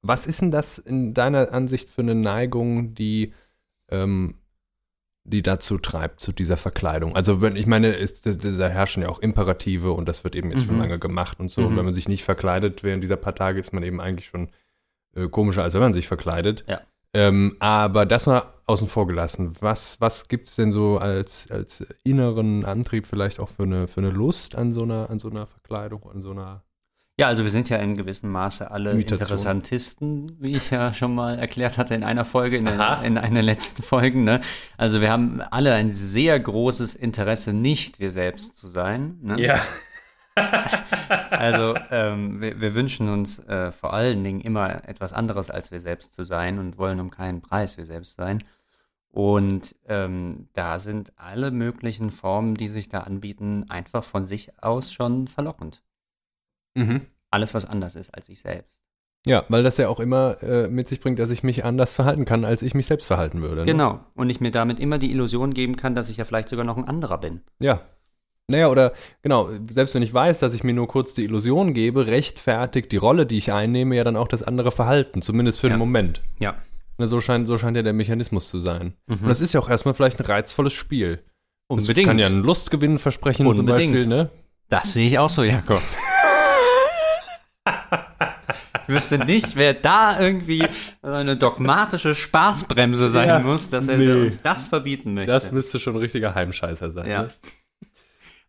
Speaker 1: Was ist denn das in deiner Ansicht für eine Neigung, die, ähm, die dazu treibt, zu dieser Verkleidung? Also, wenn ich meine, ist, da, herrschen ja auch Imperative und das wird eben jetzt schon
Speaker 2: Mhm.
Speaker 1: lange gemacht und so. Und
Speaker 2: Mhm.
Speaker 1: wenn man sich nicht verkleidet während dieser paar Tage, ist man eben eigentlich schon äh, komischer, als wenn man sich verkleidet.
Speaker 2: Ja.
Speaker 1: Ähm, aber das mal außen vor gelassen. Was, was gibt es denn so als, als inneren Antrieb vielleicht auch für eine, für eine Lust an so einer, an so einer Verkleidung, an so einer
Speaker 2: Ja, also wir sind ja in gewissem Maße alle
Speaker 1: Imitation.
Speaker 2: Interessantisten, wie ich ja schon mal erklärt hatte in einer Folge, in, der, in einer der letzten Folgen. Ne? Also wir haben alle ein sehr großes Interesse, nicht wir selbst zu sein. Ne? Also ähm, wir, wir wünschen uns äh, vor allen Dingen immer etwas anderes als wir selbst zu sein und wollen um keinen Preis wir selbst sein. Und ähm, da sind alle möglichen Formen, die sich da anbieten, einfach von sich aus schon verlockend.
Speaker 1: Mhm.
Speaker 2: Alles, was anders ist als ich selbst.
Speaker 1: Ja, weil das ja auch immer äh, mit sich bringt, dass ich mich anders verhalten kann, als ich mich selbst verhalten würde. Ne?
Speaker 2: Genau. Und ich mir damit immer die Illusion geben kann, dass ich ja vielleicht sogar noch ein anderer bin.
Speaker 1: Ja. Naja, oder genau, selbst wenn ich weiß, dass ich mir nur kurz die Illusion gebe, rechtfertigt die Rolle, die ich einnehme, ja dann auch das andere Verhalten, zumindest für
Speaker 2: Ja.
Speaker 1: einen Moment.
Speaker 2: Ja.
Speaker 1: Ne, so, scheint, so scheint ja der Mechanismus zu sein.
Speaker 2: Mhm.
Speaker 1: Und das ist ja auch erstmal vielleicht ein reizvolles Spiel.
Speaker 2: Unbedingt.
Speaker 1: Das kann ja einen Lustgewinn versprechen
Speaker 2: Unbedingt.
Speaker 1: zum Beispiel, ne?
Speaker 2: Das sehe ich auch so, Jakob. Ich wüsste nicht, wer da irgendwie eine dogmatische Spaßbremse sein
Speaker 1: Ja,
Speaker 2: muss, dass er
Speaker 1: nee.
Speaker 2: uns das verbieten möchte.
Speaker 1: Das müsste schon ein richtiger Heimscheißer sein.
Speaker 2: ja.
Speaker 1: Ne?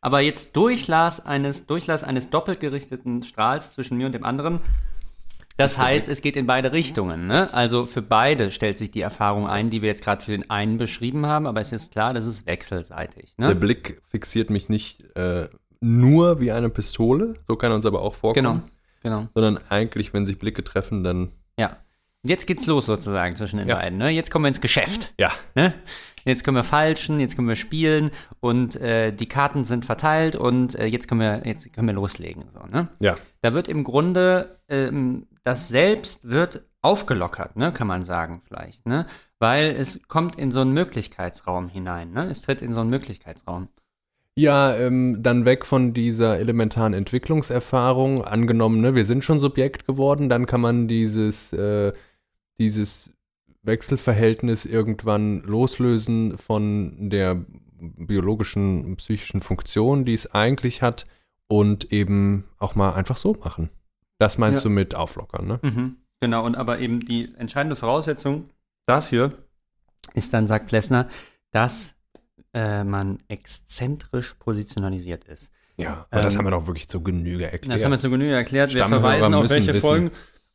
Speaker 2: Aber jetzt Durchlass eines, Durchlass eines doppelt gerichteten Strahls zwischen mir und dem anderen. Das heißt, es geht in beide Richtungen. Ne? Also für beide stellt sich die Erfahrung ein, die wir jetzt gerade für den einen beschrieben haben, aber es ist klar, das ist wechselseitig.
Speaker 1: Der
Speaker 2: Ne?
Speaker 1: Blick fixiert mich nicht äh, nur wie eine Pistole, so kann er uns aber auch vorkommen,
Speaker 2: Genau, genau.
Speaker 1: sondern eigentlich, wenn sich Blicke treffen, dann
Speaker 2: Ja. Und jetzt geht's los sozusagen zwischen den
Speaker 1: Ja.
Speaker 2: beiden. Ne? Jetzt kommen wir ins Geschäft.
Speaker 1: ja.
Speaker 2: Ne? Jetzt können wir falschen, jetzt können wir spielen und äh, die Karten sind verteilt und äh, jetzt können wir jetzt können wir loslegen. So, ne?
Speaker 1: Ja.
Speaker 2: Da wird im Grunde ähm, das Selbst wird aufgelockert, ne, kann man sagen vielleicht, ne? Weil es kommt in so einen Möglichkeitsraum hinein, ne? Es tritt in so einen Möglichkeitsraum.
Speaker 1: Ja, ähm, dann weg von dieser elementaren Entwicklungserfahrung. Angenommen, ne, wir sind schon Subjekt geworden, dann kann man dieses, äh, dieses Wechselverhältnis irgendwann loslösen von der biologischen, psychischen Funktion, die es eigentlich hat, und eben auch mal einfach so machen. Das meinst
Speaker 2: Ja.
Speaker 1: du mit auflockern, ne?
Speaker 2: Mhm. Genau, und aber eben die entscheidende Voraussetzung dafür ist dann, sagt Plessner, dass äh, man exzentrisch positionalisiert ist.
Speaker 1: Ja, aber das haben wir doch wirklich zur Genüge erklärt.
Speaker 2: Das haben wir zur Genüge erklärt. Wir verweisen auf welche
Speaker 1: wissen,
Speaker 2: Folgen.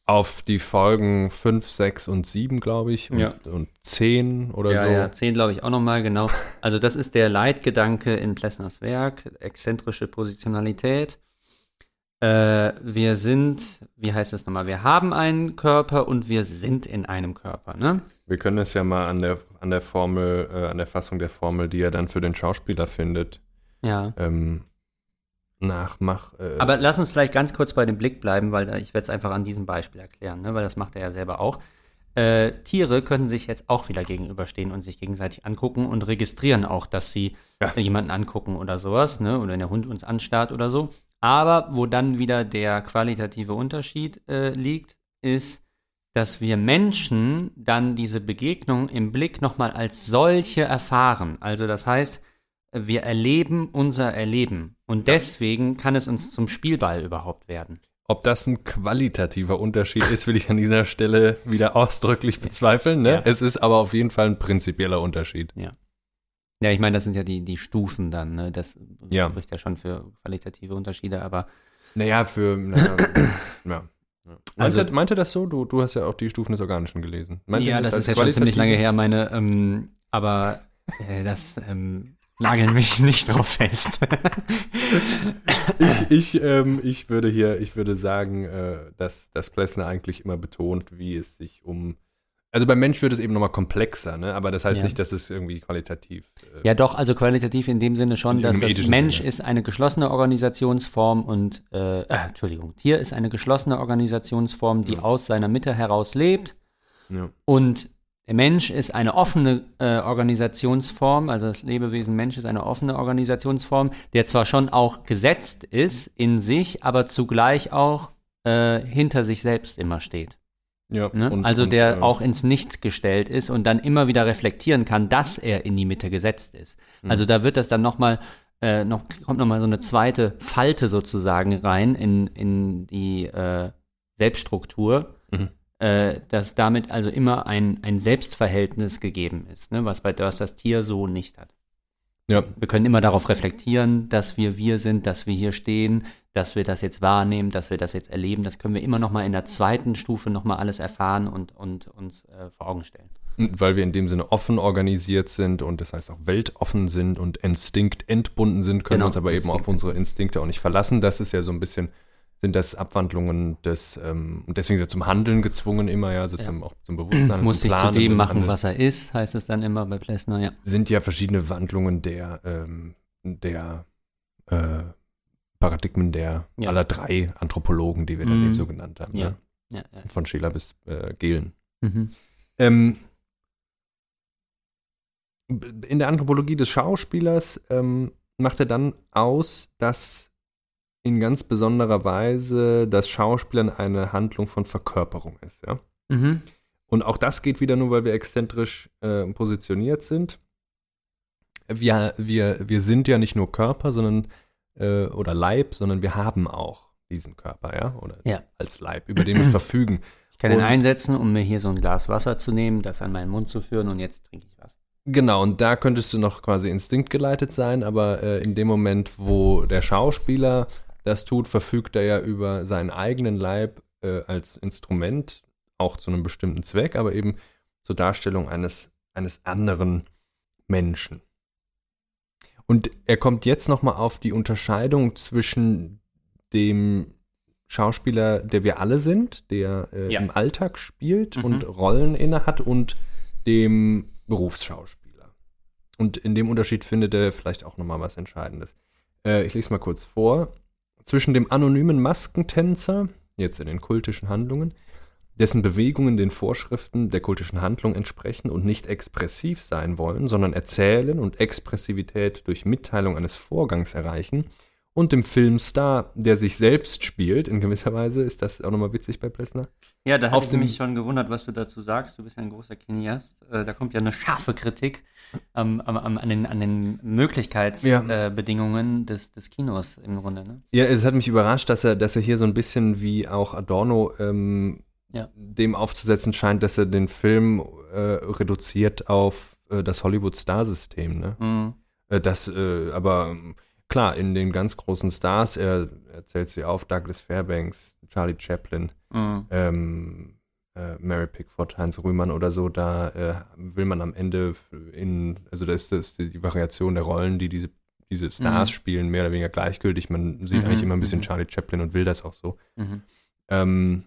Speaker 1: Auf die Folgen 5, 6 und 7, glaube ich. Und,
Speaker 2: Ja.
Speaker 1: und 10 oder
Speaker 2: Ja,
Speaker 1: so.
Speaker 2: ja, 10 glaube ich auch nochmal, genau. Also das ist der Leitgedanke in Plessners Werk, exzentrische Positionalität. Äh, wir sind, wie heißt es nochmal, wir haben einen Körper und wir sind in einem Körper, ne?
Speaker 1: Wir können es ja mal an der, an der Formel, äh, an der Fassung der Formel, die er dann für den Schauspieler findet,
Speaker 2: Ja.
Speaker 1: ähm, nachmach. Äh,
Speaker 2: Aber lass uns vielleicht ganz kurz bei dem Blick bleiben, weil ich werde es einfach an diesem Beispiel erklären, ne? weil das macht er ja selber auch. Äh, Tiere können sich jetzt auch wieder gegenüberstehen und sich gegenseitig angucken und registrieren auch, dass sie
Speaker 1: Ja.
Speaker 2: jemanden angucken oder sowas, ne? oder wenn der Hund uns anstarrt oder so. Aber wo dann wieder der qualitative Unterschied äh, liegt, ist, dass wir Menschen dann diese Begegnung im Blick nochmal als solche erfahren. Also das heißt, wir erleben unser Erleben. Und deswegen kann es uns zum Spielball überhaupt werden.
Speaker 1: Ob das ein qualitativer Unterschied ist, will ich an dieser Stelle wieder ausdrücklich bezweifeln. Ne?
Speaker 2: Ja.
Speaker 1: Es ist aber auf jeden Fall ein prinzipieller Unterschied.
Speaker 2: Ja, ich meine, das sind ja die, die Stufen dann. Ne? Das
Speaker 1: Ja.
Speaker 2: spricht ja schon für qualitative Unterschiede, aber
Speaker 1: Naja, für. Naja, ja. Ja.
Speaker 2: Also-
Speaker 1: meinte, meinte das so? Du, du hast ja auch die Stufen des Organischen gelesen. Meint ihr
Speaker 2: ja, das
Speaker 1: als
Speaker 2: ist jetzt schon ziemlich lange her, meine, ähm, aber äh, das ähm, nageln mich nicht drauf fest.
Speaker 1: Ich, ich, ähm, ich würde hier, ich würde sagen, äh, dass, dass Plessner eigentlich immer betont, wie es sich um. Also beim Mensch wird es eben nochmal komplexer, ne? aber das heißt
Speaker 2: Ja.
Speaker 1: nicht, dass es irgendwie qualitativ. Äh,
Speaker 2: Ja, doch, also qualitativ in dem Sinne schon, dass das Mensch
Speaker 1: Sinne.
Speaker 2: ist eine geschlossene Organisationsform und, äh, äh, Entschuldigung, Tier ist eine geschlossene Organisationsform, die
Speaker 1: Ja.
Speaker 2: aus seiner Mitte heraus lebt
Speaker 1: ja.
Speaker 2: und der Mensch ist eine offene äh, Organisationsform, also das Lebewesen Mensch ist eine offene Organisationsform, der zwar schon auch gesetzt ist in sich, aber zugleich auch äh, hinter sich selbst immer steht.
Speaker 1: Ja.
Speaker 2: Ne?
Speaker 1: und-
Speaker 2: also
Speaker 1: und,
Speaker 2: der
Speaker 1: äh,
Speaker 2: auch ins Nichts gestellt ist und dann immer wieder reflektieren kann, dass er in die Mitte gesetzt ist.
Speaker 1: Mhm.
Speaker 2: Also da wird das dann nochmal, äh, noch, kommt nochmal so eine zweite Falte sozusagen rein in, in die äh, Selbststruktur,
Speaker 1: Mhm.
Speaker 2: äh, dass damit also immer ein, ein Selbstverhältnis gegeben ist, ne? was, bei, was das Tier so nicht hat.
Speaker 1: Ja,
Speaker 2: Wir können immer darauf reflektieren, dass wir wir sind, dass wir hier stehen, dass wir das jetzt wahrnehmen, dass wir das jetzt erleben. Das können wir immer noch mal in der zweiten Stufe noch mal alles erfahren und, und uns äh, vor Augen stellen.
Speaker 1: Weil wir in dem Sinne offen organisiert sind und das heißt auch weltoffen sind und Instinkt entbunden sind, können
Speaker 2: Genau,
Speaker 1: uns aber eben auf unsere Instinkte auch nicht verlassen. Das ist ja so ein bisschen, sind das Abwandlungen des, ähm, und deswegen sind wir zum Handeln gezwungen immer, ja, also
Speaker 2: Ja.
Speaker 1: zum, auch zum bewussten Handeln,
Speaker 2: Muss
Speaker 1: zum
Speaker 2: sich zu dem machen,
Speaker 1: Handeln.
Speaker 2: was er ist, heißt es dann immer bei Plessner, ja.
Speaker 1: sind ja verschiedene Wandlungen der, ähm, der äh, Paradigmen der
Speaker 2: Ja.
Speaker 1: aller drei Anthropologen, die wir dann
Speaker 2: Mhm.
Speaker 1: eben so genannt haben.
Speaker 2: Ja.
Speaker 1: Ne? Von Scheler bis äh, Gehlen.
Speaker 2: Mhm.
Speaker 1: Ähm, in der Anthropologie des Schauspielers ähm, macht er dann aus, dass in ganz besonderer Weise das Schauspielern eine Handlung von Verkörperung ist. Ja?
Speaker 2: Mhm.
Speaker 1: Und auch das geht wieder nur, weil wir exzentrisch äh, positioniert sind. Wir, wir, wir sind ja nicht nur Körper, sondern äh, oder Leib, sondern wir haben auch diesen Körper, ja, oder
Speaker 2: Ja.
Speaker 1: als Leib, über den wir verfügen.
Speaker 2: Ich kann ihn
Speaker 1: Und-
Speaker 2: einsetzen, um mir hier so ein Glas Wasser zu nehmen, das an meinen Mund zu führen und jetzt trinke ich was.
Speaker 1: Genau, und da könntest du noch quasi instinktgeleitet sein, aber äh, in dem Moment, wo der Schauspieler das tut, verfügt er ja über seinen eigenen Leib äh, als Instrument, auch zu einem bestimmten Zweck, aber eben zur Darstellung eines, eines anderen Menschen. Und er kommt jetzt nochmal auf die Unterscheidung zwischen dem Schauspieler, der wir alle sind, der äh,
Speaker 2: Ja.
Speaker 1: im Alltag spielt
Speaker 2: Mhm.
Speaker 1: und Rollen inne hat, und dem Berufsschauspieler. Und in dem Unterschied findet er vielleicht auch nochmal was Entscheidendes. Äh, ich lese mal kurz vor. Zwischen dem anonymen Maskentänzer, jetzt in den kultischen Handlungen, dessen Bewegungen den Vorschriften der kultischen Handlung entsprechen und nicht expressiv sein wollen, sondern erzählen und Expressivität durch Mitteilung eines Vorgangs erreichen, und dem Filmstar, der sich selbst spielt, in gewisser Weise, ist das auch nochmal witzig bei Plessner?
Speaker 2: Ja, da habe ich mich schon gewundert, was du dazu sagst. Du bist ja ein großer Cineast. Äh, da kommt ja eine scharfe Kritik ähm, am- am- an den, an den Möglichkeitsbedingungen
Speaker 1: Ja.
Speaker 2: äh, des, des Kinos im Grunde. Ne?
Speaker 1: Ja, es hat mich überrascht, dass er, dass er hier so ein bisschen wie auch Adorno ähm,
Speaker 2: Ja.
Speaker 1: dem aufzusetzen scheint, dass er den Film äh, reduziert auf äh, das Hollywood-Star-System. Ne?
Speaker 2: Mhm.
Speaker 1: Äh, das äh, aber ähm, klar, in den ganz großen Stars, er, er zählt sie auf, Douglas Fairbanks, Charlie Chaplin,
Speaker 2: Mhm.
Speaker 1: ähm, äh, Mary Pickford, Heinz Rühmann oder so, da äh, will man am Ende in, also da ist das die, die Variation der Rollen, die diese, diese Stars
Speaker 2: Mhm.
Speaker 1: spielen, mehr oder weniger gleichgültig. Man sieht
Speaker 2: Mhm,
Speaker 1: eigentlich immer ein bisschen
Speaker 2: mhm.
Speaker 1: Charlie Chaplin und will das auch so.
Speaker 2: Mhm.
Speaker 1: Ähm,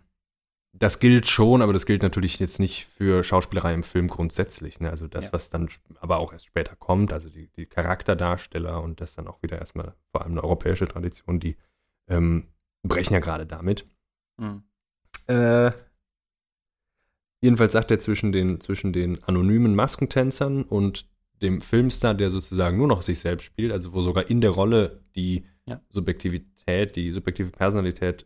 Speaker 1: das gilt schon, aber das gilt natürlich jetzt nicht für Schauspielerei im Film grundsätzlich. Ne? Also das,
Speaker 2: Ja.
Speaker 1: was dann aber auch erst später kommt, also die, die Charakterdarsteller und das dann auch wieder erstmal vor allem eine europäische Tradition, die ähm, brechen ja gerade damit.
Speaker 2: Mhm.
Speaker 1: Äh, jedenfalls sagt er zwischen den, zwischen den anonymen Maskentänzern und dem Filmstar, der sozusagen nur noch sich selbst spielt, also wo sogar in der Rolle die
Speaker 2: Ja.
Speaker 1: Subjektivität, die subjektive Personalität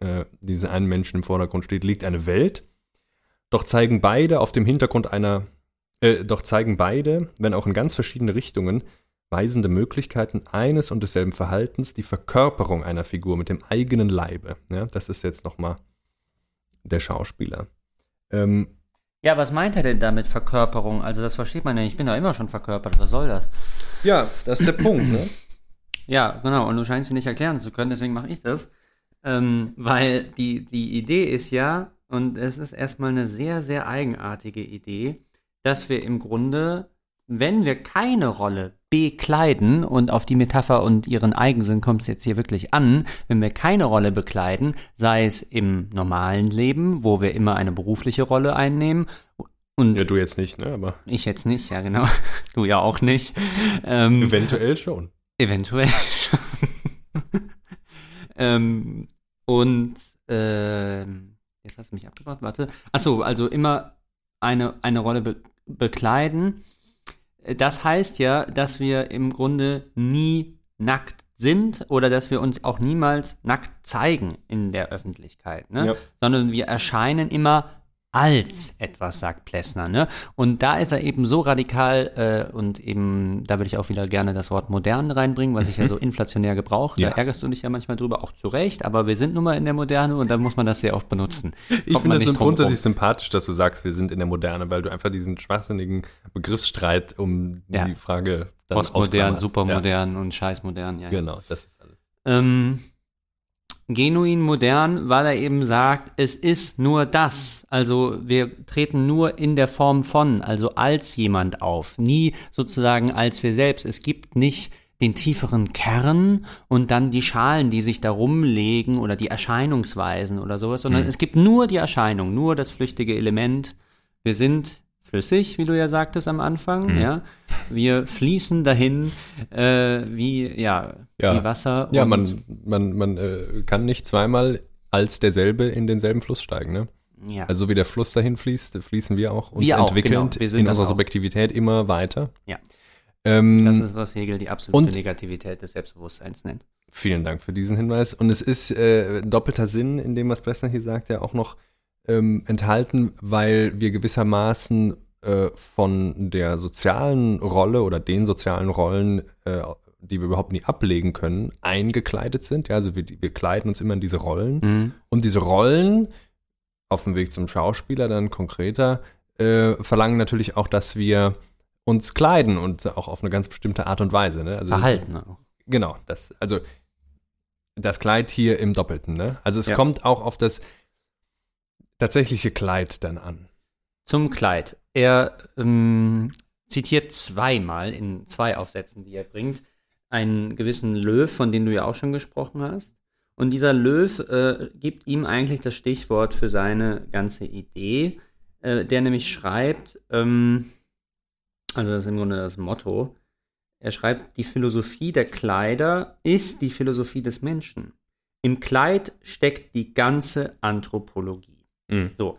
Speaker 1: äh, dieses einen Menschen im Vordergrund steht, liegt eine Welt. Doch zeigen beide auf dem Hintergrund einer, äh, doch zeigen beide, wenn auch in ganz verschiedene Richtungen, weisende Möglichkeiten eines und desselben Verhaltens, die Verkörperung einer Figur mit dem eigenen Leibe. Ja, das ist jetzt nochmal der Schauspieler. Ähm,
Speaker 2: Ja, was meint er denn damit Verkörperung? Also das versteht man ja. nicht. Ich bin da immer schon verkörpert. Was soll das?
Speaker 1: ja, das ist der Punkt, ne?
Speaker 2: Ja, genau. Und du scheinst sie nicht erklären zu können, deswegen mache ich das. Ähm, weil die, die Idee ist ja, und es ist erstmal eine sehr, sehr eigenartige Idee, dass wir im Grunde, wenn wir keine Rolle bekleiden, und auf die Metapher und ihren Eigensinn kommt es jetzt hier wirklich an, wenn wir keine Rolle bekleiden, sei es im normalen Leben, wo wir immer eine berufliche Rolle einnehmen, und
Speaker 1: Ja, du jetzt nicht, ne? Aber
Speaker 2: ich jetzt nicht, ja genau, du ja auch nicht. Ähm,
Speaker 1: eventuell schon.
Speaker 2: Eventuell schon. ähm, und ähm, jetzt hast du mich abgebracht, warte. Achso, also immer eine, eine Rolle be bekleiden. Das heißt ja, dass wir im Grunde nie nackt sind oder dass wir uns auch niemals nackt zeigen in der Öffentlichkeit, ne?
Speaker 1: Ja.
Speaker 2: sondern wir erscheinen immer als etwas, sagt Plessner. Ne? Und da ist er eben so radikal äh, und eben, da würde ich auch wieder gerne das Wort modern reinbringen, was ich ja so inflationär gebrauche.
Speaker 1: Ja.
Speaker 2: Da ärgerst du dich ja manchmal drüber, auch zu Recht, aber wir sind nun mal in der Moderne und da muss man das sehr oft benutzen.
Speaker 1: Ich finde es grundsätzlich sympathisch, dass du sagst, wir sind in der Moderne, weil du einfach diesen schwachsinnigen Begriffsstreit um
Speaker 2: Ja.
Speaker 1: die Frage dann
Speaker 2: Postmodern, supermodern und scheißmodern. Ja,
Speaker 1: Ja,
Speaker 2: ja.
Speaker 1: genau, das ist alles.
Speaker 2: Ähm, genuin modern, weil er eben sagt, es ist nur das. Also wir treten nur in der Form von, also als jemand auf, nie sozusagen als wir selbst. Es gibt nicht den tieferen Kern und dann die Schalen, die sich da rumlegen oder die Erscheinungsweisen oder sowas, sondern
Speaker 1: Hm.
Speaker 2: es gibt nur die Erscheinung, nur das flüchtige Element. Wir sind flüssig, wie du ja sagtest am Anfang,
Speaker 1: Hm.
Speaker 2: ja. Wir fließen dahin äh, wie, ja,
Speaker 1: Ja.
Speaker 2: wie Wasser.
Speaker 1: Ja,
Speaker 2: und-
Speaker 1: man, man, man äh, kann nicht zweimal als derselbe in denselben Fluss steigen, ne?
Speaker 2: Ja.
Speaker 1: Also wie der Fluss dahin fließt, fließen wir auch uns
Speaker 2: Wir auch,
Speaker 1: entwickelnd
Speaker 2: genau. Wir
Speaker 1: in unserer
Speaker 2: auch.
Speaker 1: Subjektivität immer weiter.
Speaker 2: Ja.
Speaker 1: Ähm,
Speaker 2: das ist, was Hegel die absolute Negativität des Selbstbewusstseins nennt.
Speaker 1: Vielen Dank für diesen Hinweis. Und es ist äh, doppelter Sinn in dem, was Blessner hier sagt, ja auch noch ähm, enthalten, weil wir gewissermaßen äh, von der sozialen Rolle oder den sozialen Rollen, äh, die wir überhaupt nie ablegen können, eingekleidet sind. Ja, also wir, wir kleiden uns immer in diese Rollen.
Speaker 2: Mhm.
Speaker 1: Und diese Rollen, auf dem Weg zum Schauspieler dann konkreter, äh, verlangen natürlich auch, dass wir uns kleiden und auch auf eine ganz bestimmte Art und Weise. Ne? Also
Speaker 2: Verhalten auch.
Speaker 1: Genau, das, also das Kleid hier im Doppelten, ne? Also es
Speaker 2: Ja.
Speaker 1: kommt auch auf das tatsächliche Kleid dann an.
Speaker 2: Zum Kleid. Er ähm, zitiert zweimal in zwei Aufsätzen, die er bringt, einen gewissen Löw, von dem du ja auch schon gesprochen hast. Und dieser Löw äh, gibt ihm eigentlich das Stichwort für seine ganze Idee, äh, der nämlich schreibt, ähm, also das ist im Grunde das Motto, er schreibt, die Philosophie der Kleider ist die Philosophie des Menschen. Im Kleid steckt die ganze Anthropologie. So,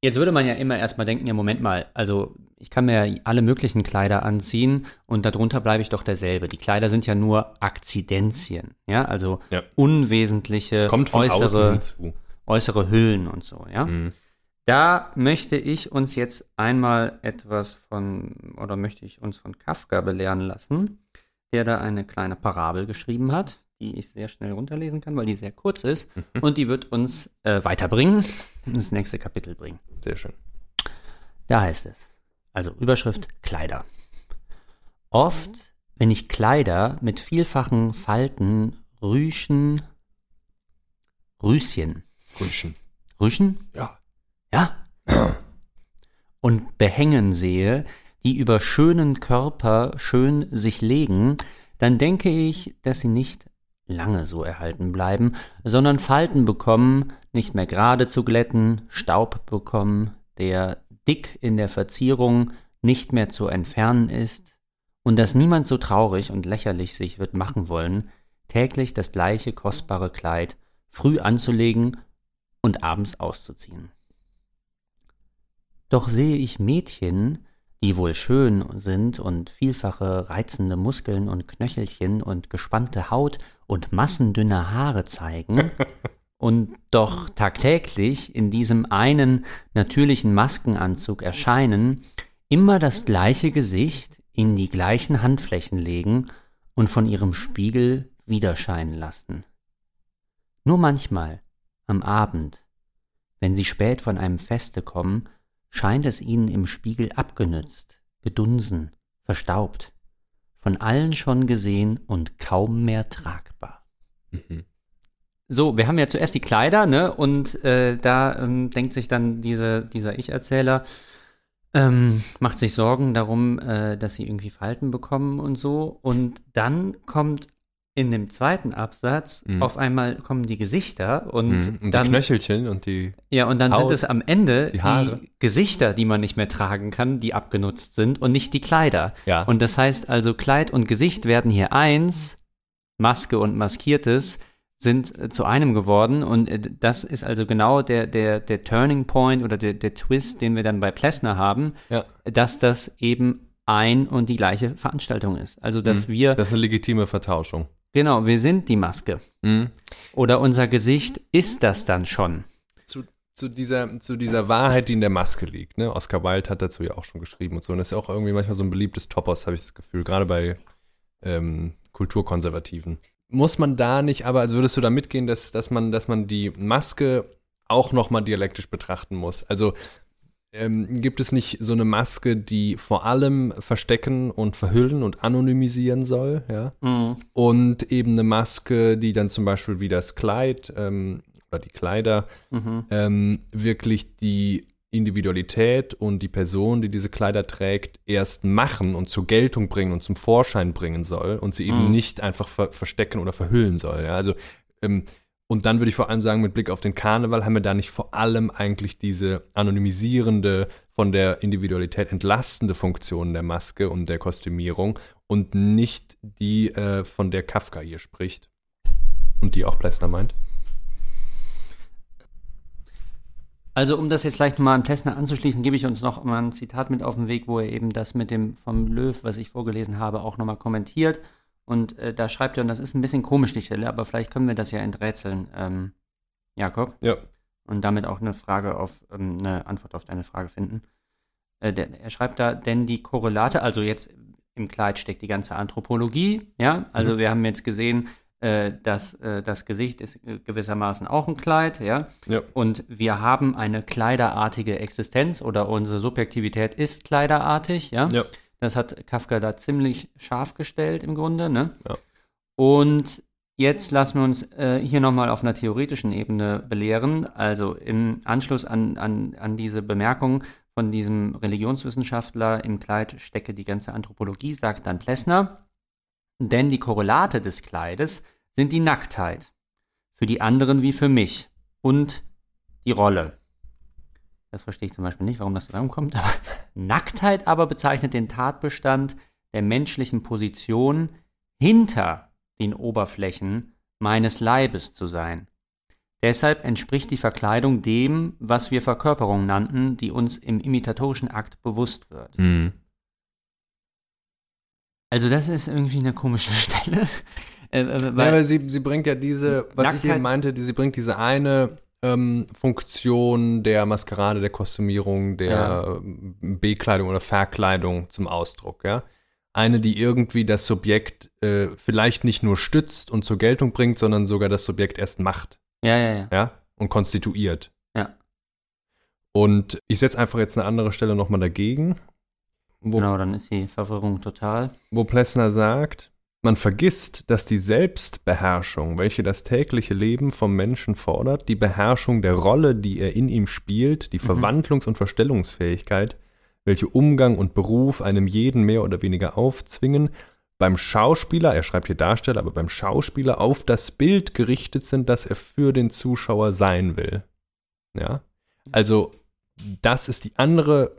Speaker 2: jetzt würde man ja immer erstmal denken, ja, Moment mal, also ich kann mir ja alle möglichen Kleider anziehen und darunter bleibe ich doch derselbe. Die Kleider sind ja nur Akzidenzien, ja, also
Speaker 1: Ja.
Speaker 2: unwesentliche äußere, äußere Hüllen und so, ja.
Speaker 1: Mhm.
Speaker 2: Da möchte ich uns jetzt einmal etwas von, oder möchte ich uns von Kafka belehren lassen, der da eine kleine Parabel geschrieben hat, die ich sehr schnell runterlesen kann, weil die sehr kurz ist und die wird uns äh, weiterbringen, ins nächste Kapitel bringen.
Speaker 1: Sehr schön.
Speaker 2: Da heißt es, also Überschrift Kleider. Oft wenn ich Kleider mit vielfachen Falten, Rüschen, Rüschen,
Speaker 1: Rüschen.
Speaker 2: Rüschen?
Speaker 1: Ja.
Speaker 2: Ja. Und Behängen sehe, die über schönen Körper schön sich legen, dann denke ich, dass sie nicht lange so erhalten bleiben, sondern Falten bekommen, nicht mehr gerade zu glätten, Staub bekommen, der dick in der Verzierung nicht mehr zu entfernen ist, und dass niemand so traurig und lächerlich sich wird machen wollen, täglich das gleiche kostbare Kleid früh anzulegen und abends auszuziehen. Doch sehe ich Mädchen, die wohl schön sind und vielfache reizende Muskeln und Knöchelchen und gespannte Haut und massendünne Haare zeigen und doch tagtäglich in diesem einen natürlichen Maskenanzug erscheinen, immer das gleiche Gesicht in die gleichen Handflächen legen und von ihrem Spiegel widerscheinen lassen. Nur manchmal, am Abend, wenn sie spät von einem Feste kommen, scheint es ihnen im Spiegel abgenützt, gedunsen, verstaubt, von allen schon gesehen und kaum mehr tragbar. Mhm. So, wir haben ja zuerst die Kleider, ne? Und äh, da ähm, denkt sich dann diese, dieser Ich-Erzähler, ähm, macht sich Sorgen darum, äh, dass sie irgendwie Falten bekommen und so. Und dann kommt in dem zweiten Absatz mhm. auf einmal kommen die Gesichter und, mhm.
Speaker 1: und
Speaker 2: dann,
Speaker 1: die Knöchelchen und die
Speaker 2: ja und dann Haut, sind es am Ende
Speaker 1: die,
Speaker 2: die, Gesichter, die man nicht mehr tragen kann, die abgenutzt sind und nicht die Kleider.
Speaker 1: Ja.
Speaker 2: Und das heißt also Kleid und Gesicht werden hier eins, Maske und Maskiertes sind äh, zu einem geworden und äh, das ist also genau der, der, der Turning Point oder der, der Twist, den wir dann bei Plessner haben,
Speaker 1: ja.
Speaker 2: dass das eben ein und die gleiche Veranstaltung ist. Also dass
Speaker 1: mhm.
Speaker 2: wir.
Speaker 1: Das ist eine legitime Vertauschung.
Speaker 2: Genau, wir sind die Maske.
Speaker 1: Mhm.
Speaker 2: Oder unser Gesicht ist das dann schon.
Speaker 1: Zu, zu, dieser, zu dieser Wahrheit, die in der Maske liegt. Ne? Oscar Wilde hat dazu ja auch schon geschrieben und so. Und das ist ja auch irgendwie manchmal so ein beliebtes Topos, habe ich das Gefühl, gerade bei ähm, Kulturkonservativen muss man da nicht, aber also würdest du da mitgehen, dass, dass, man, dass man die Maske auch nochmal dialektisch betrachten muss? Also ähm, gibt es nicht so eine Maske, die vor allem verstecken und verhüllen und anonymisieren soll, ja?
Speaker 2: Mhm.
Speaker 1: Und eben eine Maske, die dann zum Beispiel wie das Kleid ähm, oder die Kleider
Speaker 2: mhm.
Speaker 1: ähm, wirklich die Individualität und die Person, die diese Kleider trägt, erst machen und zur Geltung bringen und zum Vorschein bringen soll und sie eben
Speaker 2: Mhm.
Speaker 1: nicht einfach ver verstecken oder verhüllen soll. Ja? Also, ähm, und dann würde ich vor allem sagen, mit Blick auf den Karneval haben wir da nicht vor allem eigentlich diese anonymisierende, von der Individualität entlastende Funktion der Maske und der Kostümierung und nicht die, äh, von der Kafka hier spricht und die auch Plessner meint.
Speaker 2: Also um das jetzt vielleicht mal an Plessner anzuschließen, gebe ich uns noch mal ein Zitat mit auf den Weg, wo er eben das mit dem vom Löw, was ich vorgelesen habe, auch nochmal kommentiert. Und äh, da schreibt er, und das ist ein bisschen komisch die Stelle, aber vielleicht können wir das ja enträtseln, ähm, Jakob.
Speaker 1: Ja.
Speaker 2: Und damit auch eine Frage auf, ähm, eine Antwort auf deine Frage finden. Äh, der, er schreibt da, denn die Korrelate, also jetzt im Kleid steckt die ganze Anthropologie, ja, also
Speaker 1: Mhm.
Speaker 2: wir haben jetzt gesehen, äh, dass äh, das Gesicht ist äh, gewissermaßen auch ein Kleid, ja.
Speaker 1: Ja.
Speaker 2: Und wir haben eine kleiderartige Existenz oder unsere Subjektivität ist kleiderartig, ja.
Speaker 1: Ja.
Speaker 2: Das hat Kafka da ziemlich scharf gestellt im Grunde, ne?
Speaker 1: Ja.
Speaker 2: Und jetzt lassen wir uns äh, hier nochmal auf einer theoretischen Ebene belehren. Also im Anschluss an, an, an diese Bemerkung von diesem Religionswissenschaftler im Kleid stecke die ganze Anthropologie, sagt dann Plessner. Denn die Korrelate des Kleides sind die Nacktheit. Für die anderen wie für mich. Und die Rolle. Das verstehe ich zum Beispiel nicht, warum das zusammenkommt. Aber Nacktheit aber bezeichnet den Tatbestand der menschlichen Position hinter den Oberflächen meines Leibes zu sein. Deshalb entspricht die Verkleidung dem, was wir Verkörperung nannten, die uns im imitatorischen Akt bewusst wird.
Speaker 1: Mhm.
Speaker 2: Also das ist irgendwie eine komische Stelle. Äh, äh,
Speaker 1: Ja,
Speaker 2: weil,
Speaker 1: aber sie, sie bringt ja diese, was ich
Speaker 2: Nacktheit-
Speaker 1: eben meinte, die, sie bringt diese eine ähm, Funktion der Maskerade, der Kostümierung, der
Speaker 2: Ja.
Speaker 1: ähm, Bekleidung oder Verkleidung zum Ausdruck, ja. Eine, die irgendwie das Subjekt äh, vielleicht nicht nur stützt und zur Geltung bringt, sondern sogar das Subjekt erst macht,
Speaker 2: ja, ja, ja.
Speaker 1: ja, und konstituiert.
Speaker 2: Ja.
Speaker 1: Und ich setze einfach jetzt eine andere Stelle nochmal dagegen. wo,
Speaker 2: Genau, dann ist die Verwirrung total.
Speaker 1: wo Plessner sagt, man vergisst, dass die Selbstbeherrschung, welche das tägliche Leben vom Menschen fordert, die Beherrschung der Rolle, die er in ihm spielt, die
Speaker 2: Mhm.
Speaker 1: Verwandlungs- und Verstellungsfähigkeit, welche Umgang und Beruf einem jeden mehr oder weniger aufzwingen, beim Schauspieler, er schreibt hier Darsteller, aber beim Schauspieler auf das Bild gerichtet sind, das er für den Zuschauer sein will. Ja, also das ist die andere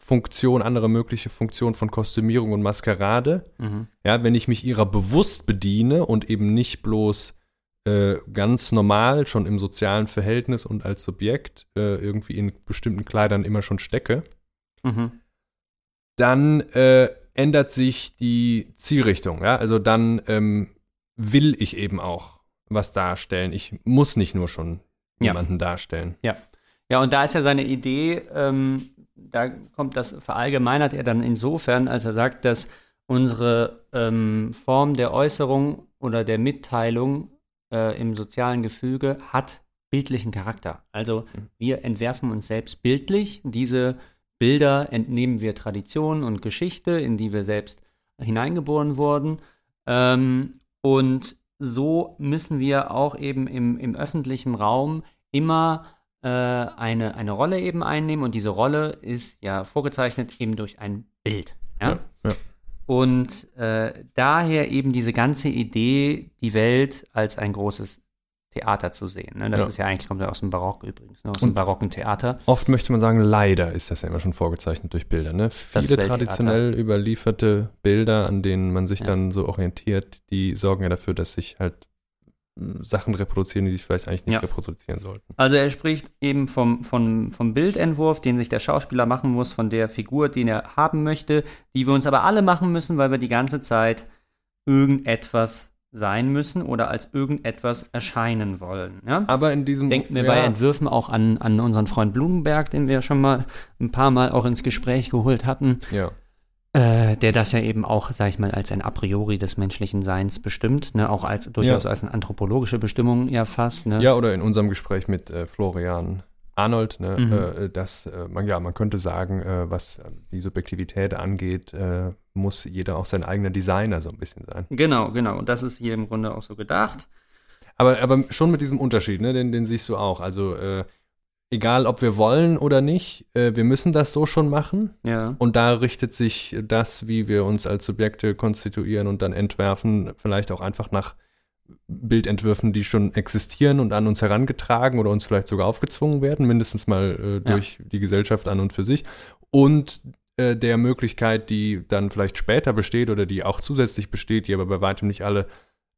Speaker 1: Funktion, andere mögliche Funktion von Kostümierung und Maskerade.
Speaker 2: Mhm.
Speaker 1: Ja, wenn ich mich ihrer bewusst bediene und eben nicht bloß äh, ganz normal schon im sozialen Verhältnis und als Subjekt äh, irgendwie in bestimmten Kleidern immer schon stecke,
Speaker 2: Mhm.
Speaker 1: dann äh, ändert sich die Zielrichtung. Ja? Also dann ähm, will ich eben auch was darstellen. Ich muss nicht nur schon
Speaker 2: Ja.
Speaker 1: jemanden darstellen.
Speaker 2: Ja, und da ist ja seine Idee, ähm, da kommt das, verallgemeinert er dann insofern, als er sagt, dass unsere ähm, Form der Äußerung oder der Mitteilung äh, im sozialen Gefüge hat bildlichen Charakter. Also
Speaker 1: Mhm.
Speaker 2: wir entwerfen uns selbst bildlich. Diese Bilder entnehmen wir Tradition und Geschichte, in die wir selbst hineingeboren wurden. Ähm, und so müssen wir auch eben im, im öffentlichen Raum immer äh, eine, eine Rolle eben einnehmen und diese Rolle ist ja vorgezeichnet eben durch ein Bild. Ja?
Speaker 1: Ja, ja.
Speaker 2: Und äh, daher eben diese ganze Idee, die Welt als ein großes Theater zu sehen. Ne? Das
Speaker 1: Ja.
Speaker 2: ist ja eigentlich, kommt ja aus dem Barock übrigens, ne? aus
Speaker 1: Und-
Speaker 2: dem barocken Theater.
Speaker 1: Oft möchte man sagen, leider ist das ja immer schon vorgezeichnet durch Bilder. Ne? Viele traditionell überlieferte Bilder, an denen man sich
Speaker 2: Ja.
Speaker 1: dann so orientiert, die sorgen ja dafür, dass sich halt Sachen reproduzieren, die sich vielleicht eigentlich nicht
Speaker 2: Ja.
Speaker 1: reproduzieren sollten.
Speaker 2: Also er spricht eben vom, vom, vom Bildentwurf, den sich der Schauspieler machen muss, von der Figur, den er haben möchte, die wir uns aber alle machen müssen, weil wir die ganze Zeit irgendetwas sein müssen oder als irgendetwas erscheinen wollen. Ja?
Speaker 1: Aber in diesem
Speaker 2: Denken wir
Speaker 1: ja,
Speaker 2: bei Entwürfen auch an, an unseren Freund Blumenberg, den wir schon mal ein paar Mal auch ins Gespräch geholt hatten,
Speaker 1: ja.
Speaker 2: Äh, der das ja eben auch, sag ich mal, als ein A priori des menschlichen Seins bestimmt, ne? auch als durchaus als eine anthropologische Bestimmung ja fast. Ne?
Speaker 1: ja, oder in unserem Gespräch mit äh, Florian Arnold, ne,
Speaker 2: Mhm.
Speaker 1: äh, dass äh, man, ja, man könnte sagen, äh, was äh, die Subjektivität angeht, äh, muss jeder auch sein eigener Designer so ein bisschen sein.
Speaker 2: Genau, genau. Und das ist hier im Grunde auch so gedacht.
Speaker 1: Aber, aber schon mit diesem Unterschied, ne, den, den siehst du auch. Also äh, egal, ob wir wollen oder nicht, äh, wir müssen das so schon machen.
Speaker 2: Ja.
Speaker 1: Und da richtet sich das, wie wir uns als Subjekte konstituieren und dann entwerfen, vielleicht auch einfach nach Bildentwürfen, die schon existieren und an uns herangetragen oder uns vielleicht sogar aufgezwungen werden, mindestens mal äh, durch die Gesellschaft an und für sich. Und äh, der Möglichkeit, die dann vielleicht später besteht oder die auch zusätzlich besteht, die aber bei weitem nicht alle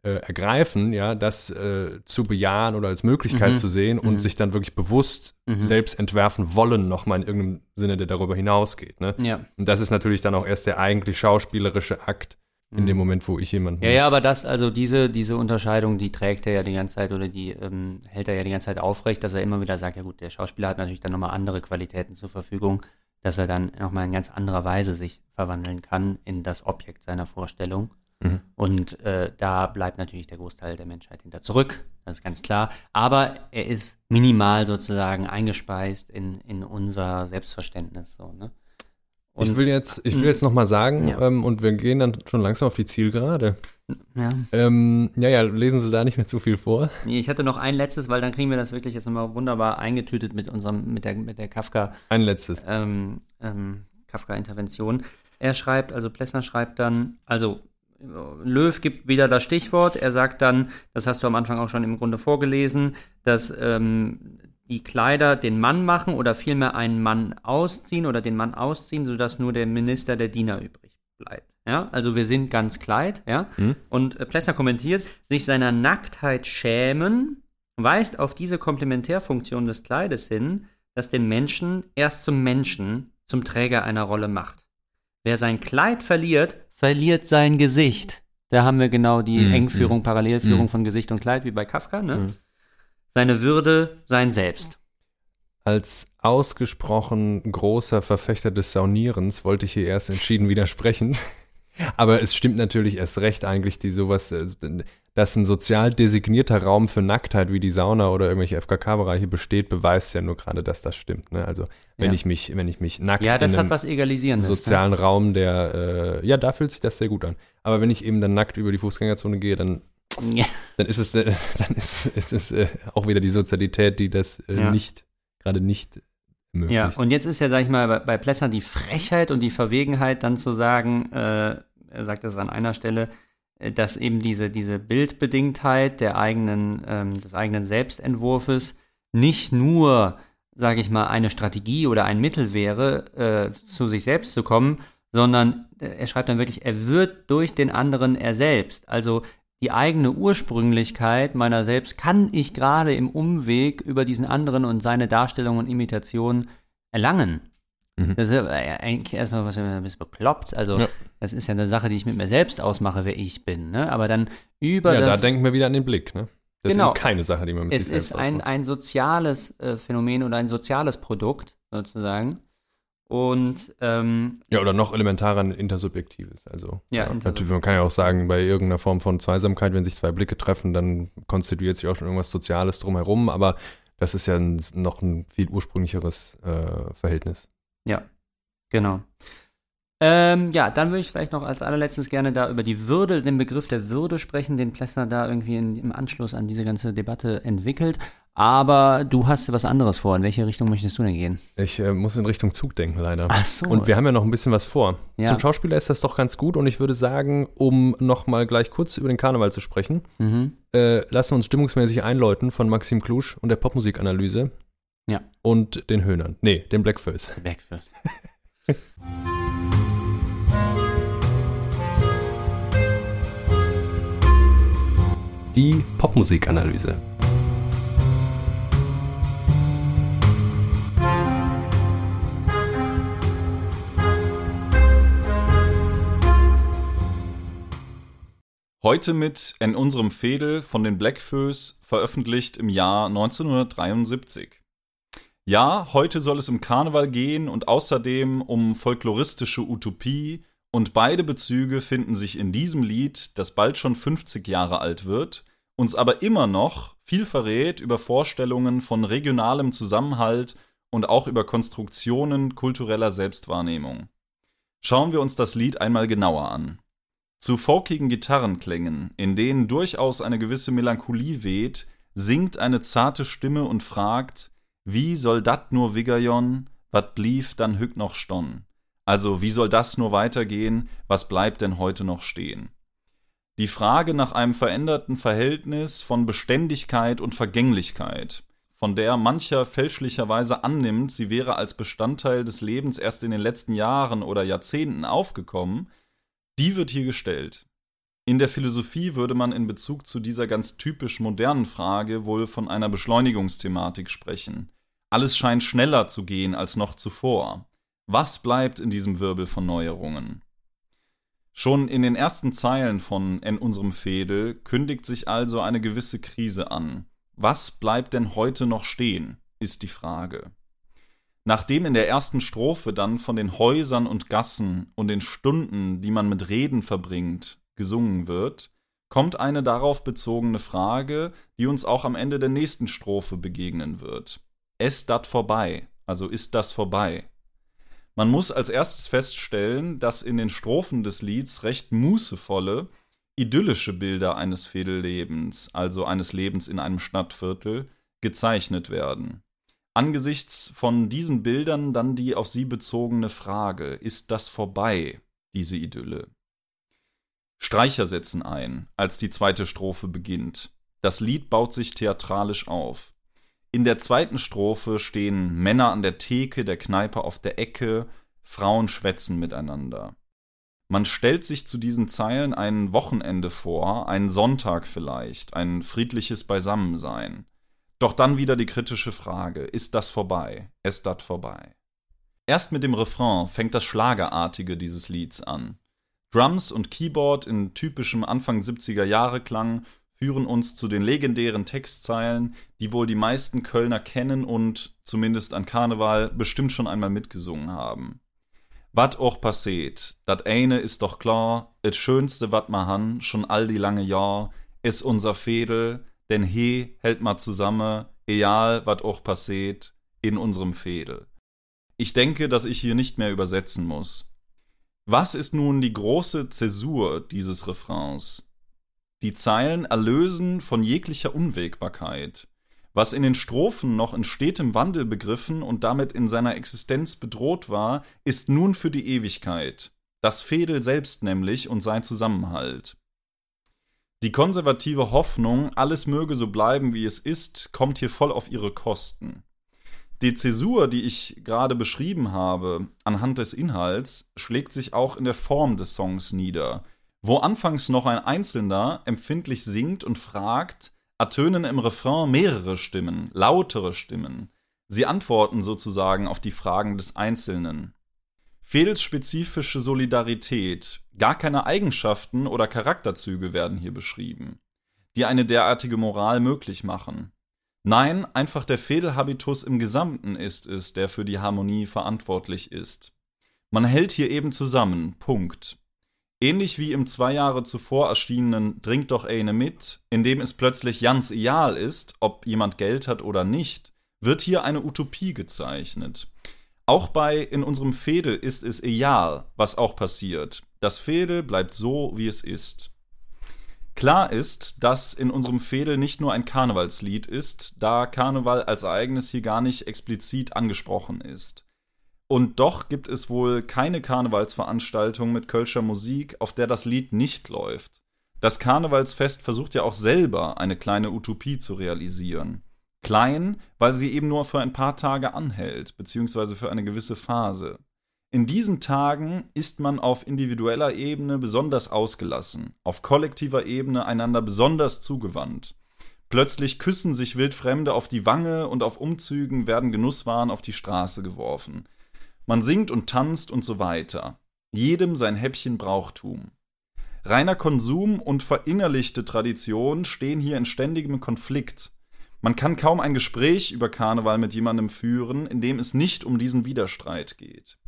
Speaker 1: äh, ergreifen, ja, das äh, zu bejahen oder als Möglichkeit
Speaker 2: Mhm.
Speaker 1: zu sehen und
Speaker 2: Mhm.
Speaker 1: sich dann wirklich bewusst
Speaker 2: Mhm.
Speaker 1: selbst entwerfen wollen, nochmal in irgendeinem Sinne, der darüber hinausgeht. Ne?
Speaker 2: Ja.
Speaker 1: Und das ist natürlich dann auch erst der eigentlich schauspielerische Akt in dem Moment, wo ich jemanden.
Speaker 2: Mhm. Ja, ja, aber das, also diese, diese Unterscheidung, die trägt er ja die ganze Zeit oder die ähm, hält er ja die ganze Zeit aufrecht, dass er immer wieder sagt, ja gut, der Schauspieler hat natürlich dann nochmal andere Qualitäten zur Verfügung, dass er dann nochmal in ganz anderer Weise sich verwandeln kann in das Objekt seiner Vorstellung.
Speaker 1: Mhm.
Speaker 2: Und äh, da bleibt natürlich der Großteil der Menschheit hinter zurück, das ist ganz klar. Aber er ist minimal sozusagen eingespeist in, in unser Selbstverständnis. So, ne?
Speaker 1: ich will jetzt, ich will jetzt nochmal sagen,
Speaker 2: Ja.
Speaker 1: ähm, und wir gehen dann schon langsam auf die Zielgerade.
Speaker 2: ja.
Speaker 1: Ähm, ja, ja, lesen Sie da nicht mehr zu viel vor.
Speaker 2: Nee, ich hatte noch ein letztes, weil dann kriegen wir das wirklich jetzt nochmal wunderbar eingetütet mit unserem, mit der, mit der Kafka,
Speaker 1: Ein letztes.
Speaker 2: ähm, ähm, Kafka-Intervention. Er schreibt, also Plessner schreibt dann, also Löw gibt wieder das Stichwort. Er sagt dann, das hast du am Anfang auch schon im Grunde vorgelesen, dass ähm, die Kleider den Mann machen oder vielmehr einen Mann ausziehen oder den Mann ausziehen, sodass nur der Minister der Diener übrig bleibt. Ja, also wir sind ganz Kleid, ja.
Speaker 1: Hm?
Speaker 2: Und äh, Plessner kommentiert, sich seiner Nacktheit schämen, weist auf diese Komplementärfunktion des Kleides hin, das den Menschen erst zum Menschen, zum Träger einer Rolle macht. Wer sein Kleid verliert, verliert sein Gesicht. Da haben wir genau die
Speaker 1: Mhm,
Speaker 2: Engführung, Parallelführung
Speaker 1: Mhm.
Speaker 2: von Gesicht und Kleid, wie bei Kafka, ne?
Speaker 1: Mhm.
Speaker 2: Seine Würde, sein Selbst.
Speaker 1: Als ausgesprochen großer Verfechter des Saunierens wollte ich hier erst entschieden widersprechen. Aber es stimmt natürlich erst recht eigentlich, die sowas, äh, dass ein sozial designierter Raum für Nacktheit wie die Sauna oder irgendwelche FKK-Bereiche besteht, beweist ja nur gerade, dass das stimmt. Ne? Also wenn
Speaker 2: Ja.
Speaker 1: ich mich, wenn ich mich nackt
Speaker 2: Ja, das
Speaker 1: in
Speaker 2: hat
Speaker 1: einem
Speaker 2: was Egalisierendes.
Speaker 1: sozialen Raum, der, äh, ja, da fühlt sich das sehr gut an. Aber wenn ich eben dann nackt über die Fußgängerzone gehe, dann,
Speaker 2: Ne? Ja.
Speaker 1: dann ist es, äh, dann ist, ist es äh, auch wieder die Sozialität, die das äh,
Speaker 2: Ja.
Speaker 1: nicht, gerade nicht ermöglicht.
Speaker 2: Ja, und jetzt ist ja, sag ich mal, bei, bei Plesser die Frechheit und die Verwegenheit, dann zu sagen, äh, er sagt es an einer Stelle, dass eben diese, diese Bildbedingtheit der eigenen, ähm, des eigenen Selbstentwurfes nicht nur, sage ich mal, eine Strategie oder ein Mittel wäre, äh, zu sich selbst zu kommen, sondern äh, er schreibt dann wirklich, er wird durch den anderen er selbst. Also die eigene Ursprünglichkeit meiner selbst kann ich gerade im Umweg über diesen anderen und seine Darstellung und Imitation erlangen.
Speaker 1: Mhm.
Speaker 2: Das ist ja eigentlich erstmal was ein bisschen bekloppt. Also,
Speaker 1: Ja.
Speaker 2: das ist ja eine Sache, die ich mit mir selbst ausmache, wer ich bin. Ne? Aber dann über
Speaker 1: ja, da
Speaker 2: das.
Speaker 1: denken wir wieder an den Blick. Ne? Das
Speaker 2: Genau.
Speaker 1: ist keine Sache, die man mit
Speaker 2: es
Speaker 1: sich selbst
Speaker 2: ist ein, soziales äh, Phänomen oder ein soziales Produkt, sozusagen. Und ähm,
Speaker 1: Ja, oder noch elementarer ein intersubjektives. Also,
Speaker 2: Ja,
Speaker 1: natürlich,
Speaker 2: intersubjektiv.
Speaker 1: man kann ja auch sagen, bei irgendeiner Form von Zweisamkeit, wenn sich zwei Blicke treffen, dann konstituiert sich auch schon irgendwas Soziales drumherum, aber das ist ja ein, noch ein viel ursprünglicheres äh, Verhältnis.
Speaker 2: Ja, genau. Ähm, ja, dann würde ich vielleicht noch als allerletztes gerne da über die Würde, den Begriff der Würde sprechen, den Plessner da irgendwie in, im Anschluss an diese ganze Debatte entwickelt. Aber du hast was anderes vor. In welche Richtung möchtest du denn gehen?
Speaker 1: Ich äh, muss in Richtung Zug denken, leider.
Speaker 2: Ach so.
Speaker 1: Und wir haben ja noch ein bisschen was vor.
Speaker 2: Ja.
Speaker 1: Zum Schauspieler ist das doch ganz gut und ich würde sagen, um nochmal gleich kurz über den Karneval zu sprechen,
Speaker 2: Mhm.
Speaker 1: äh, lassen wir uns stimmungsmäßig einläuten von Maxim Klusch und der Popmusikanalyse.
Speaker 2: Ja.
Speaker 1: Und den Höhnern. Nee, den Blackface.
Speaker 2: Backfist.
Speaker 1: Die Popmusikanalyse.
Speaker 3: Heute mit In unserem Fädel von den Blackfoes, veröffentlicht im Jahr 1973. Ja, heute soll es um Karneval gehen und außerdem um folkloristische Utopie und beide Bezüge finden sich in diesem Lied, das bald schon 50 Jahre alt wird, uns aber immer noch viel verrät über Vorstellungen von regionalem Zusammenhalt und auch über Konstruktionen kultureller Selbstwahrnehmung. Schauen wir uns das Lied einmal genauer an. Zu folkigen Gitarrenklängen, in denen durchaus eine gewisse Melancholie weht, singt eine zarte Stimme und fragt, wie soll dat nur Wiggerjon, wat blieb dann hück noch stonn? Also, wie soll das nur weitergehen, was bleibt denn heute noch stehen? Die Frage nach einem veränderten Verhältnis von Beständigkeit und Vergänglichkeit, von der mancher fälschlicherweise annimmt, sie wäre als Bestandteil des Lebens erst in den letzten Jahren oder Jahrzehnten aufgekommen, die wird hier gestellt. In der Philosophie würde man in Bezug zu dieser ganz typisch modernen Frage wohl von einer Beschleunigungsthematik sprechen. Alles scheint schneller zu gehen als noch zuvor. Was bleibt in diesem Wirbel von Neuerungen? Schon in den ersten Zeilen von In unserem Fädel kündigt sich also eine gewisse Krise an. Was bleibt denn heute noch stehen, ist die Frage. Nachdem in der ersten Strophe dann von den Häusern und Gassen und den Stunden, die man mit Reden verbringt, gesungen wird, kommt eine darauf bezogene Frage, die uns auch am Ende der nächsten Strophe begegnen wird. Ist dat vorbei? Also ist das vorbei? Man muss als erstes feststellen, dass in den Strophen des Lieds recht mußevolle, idyllische Bilder eines Fädellebens, also eines Lebens in einem Stadtviertel, gezeichnet werden. Angesichts von diesen Bildern dann die auf sie bezogene Frage, ist das vorbei, diese Idylle? Streicher setzen ein, als die zweite Strophe beginnt. Das Lied baut sich theatralisch auf. In der zweiten Strophe stehen Männer an der Theke der Kneipe auf der Ecke, Frauen schwätzen miteinander. Man stellt sich zu diesen Zeilen ein Wochenende vor, einen Sonntag vielleicht, ein friedliches Beisammensein. Doch dann wieder die kritische Frage, ist das vorbei? Ist das vorbei? Erst mit dem Refrain fängt das Schlagerartige dieses Lieds an. Drums und Keyboard in typischem Anfang 70er Jahre Klang führen uns zu den legendären Textzeilen, die wohl die meisten Kölner kennen und, zumindest an Karneval, bestimmt schon einmal mitgesungen haben. Wat auch passiert, dat eine ist doch klar, et schönste wat ma han, schon all die lange Jahr, is unser Fädel, denn he hält ma zusammen, egal wat auch passiert, in unserem Fädel. Ich denke, dass ich hier nicht mehr übersetzen muss. Was ist nun die große Zäsur dieses Refrains? Die Zeilen erlösen von jeglicher Unwägbarkeit. Was in den Strophen noch in stetem Wandel begriffen und damit in seiner Existenz bedroht war, ist nun für die Ewigkeit. Das Fädel selbst nämlich und sein Zusammenhalt. Die konservative Hoffnung, alles möge so bleiben, wie es ist, kommt hier voll auf ihre Kosten. Die Zäsur, die ich gerade beschrieben habe, anhand des Inhalts, schlägt sich auch in der Form des Songs nieder. Wo anfangs noch ein Einzelner empfindlich singt und fragt, ertönen im Refrain mehrere Stimmen, lautere Stimmen. Sie antworten sozusagen auf die Fragen des Einzelnen. Fehls spezifische Solidarität, gar keine Eigenschaften oder Charakterzüge werden hier beschrieben, die eine derartige Moral möglich machen. Nein, einfach der Fädelhabitus im Gesamten ist es, der für die Harmonie verantwortlich ist. Man hält hier eben zusammen, Punkt. Ähnlich wie im zwei Jahre zuvor erschienenen Drink doch eine mit, in dem es plötzlich ganz egal ist, ob jemand Geld hat oder nicht, wird hier eine Utopie gezeichnet. Auch bei in unserem Fädel ist es egal, was auch passiert. Das Fädel bleibt so, wie es ist. Klar ist, dass in unserem Fädel nicht nur ein Karnevalslied ist, da Karneval als Ereignis hier gar nicht explizit angesprochen ist. Und doch gibt es wohl keine Karnevalsveranstaltung mit Kölscher Musik, auf der das Lied nicht läuft. Das Karnevalsfest versucht ja auch selber eine kleine Utopie zu realisieren. Klein, weil sie eben nur für ein paar Tage anhält, beziehungsweise für eine gewisse Phase. In diesen Tagen ist man auf individueller Ebene besonders ausgelassen, auf kollektiver Ebene einander besonders zugewandt. Plötzlich küssen sich Wildfremde auf die Wange und auf Umzügen werden Genusswaren auf die Straße geworfen. Man singt und tanzt und so weiter. Jedem sein Häppchen Brauchtum. Reiner Konsum und verinnerlichte Tradition stehen hier in ständigem Konflikt. Man kann kaum ein Gespräch über Karneval mit jemandem führen, in dem es nicht um diesen Widerstreit geht.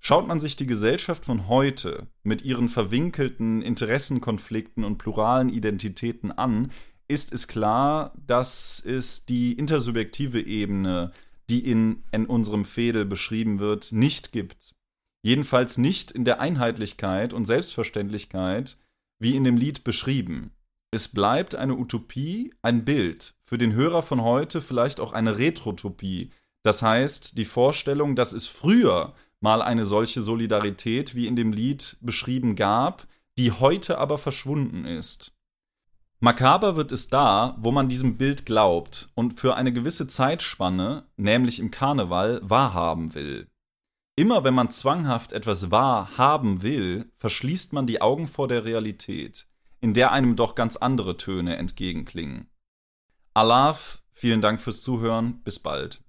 Speaker 3: Schaut man sich die Gesellschaft von heute mit ihren verwinkelten Interessenkonflikten und pluralen Identitäten an, ist es klar, dass es die intersubjektive Ebene, die in, in unserem Fädel beschrieben wird, nicht gibt. Jedenfalls nicht in der Einheitlichkeit und Selbstverständlichkeit, wie in dem Lied beschrieben. Es bleibt eine Utopie, ein Bild, für den Hörer von heute vielleicht auch eine Retrotopie. Das heißt, die Vorstellung, dass es früher mal eine solche Solidarität wie in dem Lied beschrieben gab, die heute aber verschwunden ist. Makaber wird es da, wo man diesem Bild glaubt und für eine gewisse Zeitspanne, nämlich im Karneval, wahrhaben will. Immer wenn man zwanghaft etwas wahrhaben will, verschließt man die Augen vor der Realität, in der einem doch ganz andere Töne entgegenklingen. Alaf, vielen Dank fürs Zuhören, bis bald.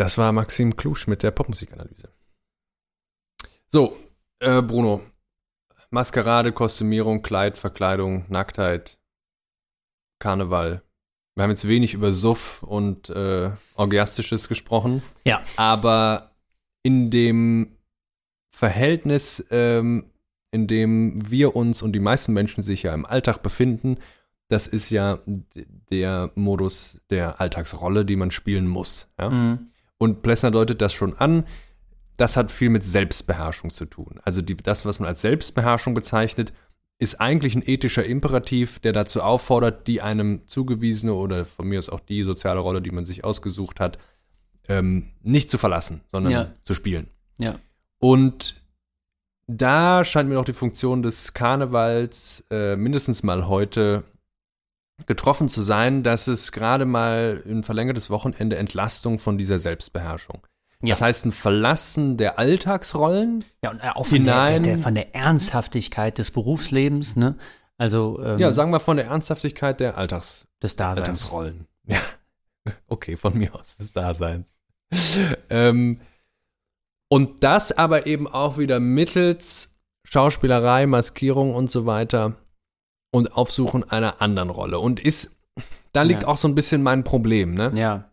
Speaker 1: Das war Maxim Klusch mit der Popmusikanalyse. So, äh, Bruno. Maskerade, Kostümierung, Kleid, Verkleidung, Nacktheit, Karneval. Wir haben jetzt wenig über Suff und äh, Orgiastisches gesprochen.
Speaker 2: Ja.
Speaker 1: Aber in dem Verhältnis, ähm, in dem wir uns und die meisten Menschen sich ja im Alltag befinden, das ist ja der Modus der Alltagsrolle, die man spielen muss. Ja? Mhm. Und Plessner deutet das schon an. Das hat viel mit Selbstbeherrschung zu tun. Also die, das, was man als Selbstbeherrschung bezeichnet, ist eigentlich ein ethischer Imperativ, der dazu auffordert, die einem zugewiesene oder von mir aus auch die soziale Rolle, die man sich ausgesucht hat, ähm, nicht zu verlassen, sondern ja. zu spielen.
Speaker 2: Ja.
Speaker 1: Und da scheint mir auch die Funktion des Karnevals äh, mindestens mal heute getroffen zu sein, dass es gerade mal ein verlängertes Wochenende Entlastung von dieser Selbstbeherrschung. Ja. Das heißt, ein Verlassen der Alltagsrollen.
Speaker 2: Ja, und auch von, hinein, der, der, von der Ernsthaftigkeit des Berufslebens, ne? Also,
Speaker 1: ähm, ja, sagen wir von der Ernsthaftigkeit der Alltags
Speaker 2: des Daseins.
Speaker 1: Alltagsrollen. Ja. Okay, von mir aus des Daseins. ähm, und das aber eben auch wieder mittels Schauspielerei, Maskierung und so weiter und Aufsuchen einer anderen Rolle. Und ist, da liegt
Speaker 2: Ja.
Speaker 1: auch so ein bisschen mein Problem, ne?
Speaker 2: Ja.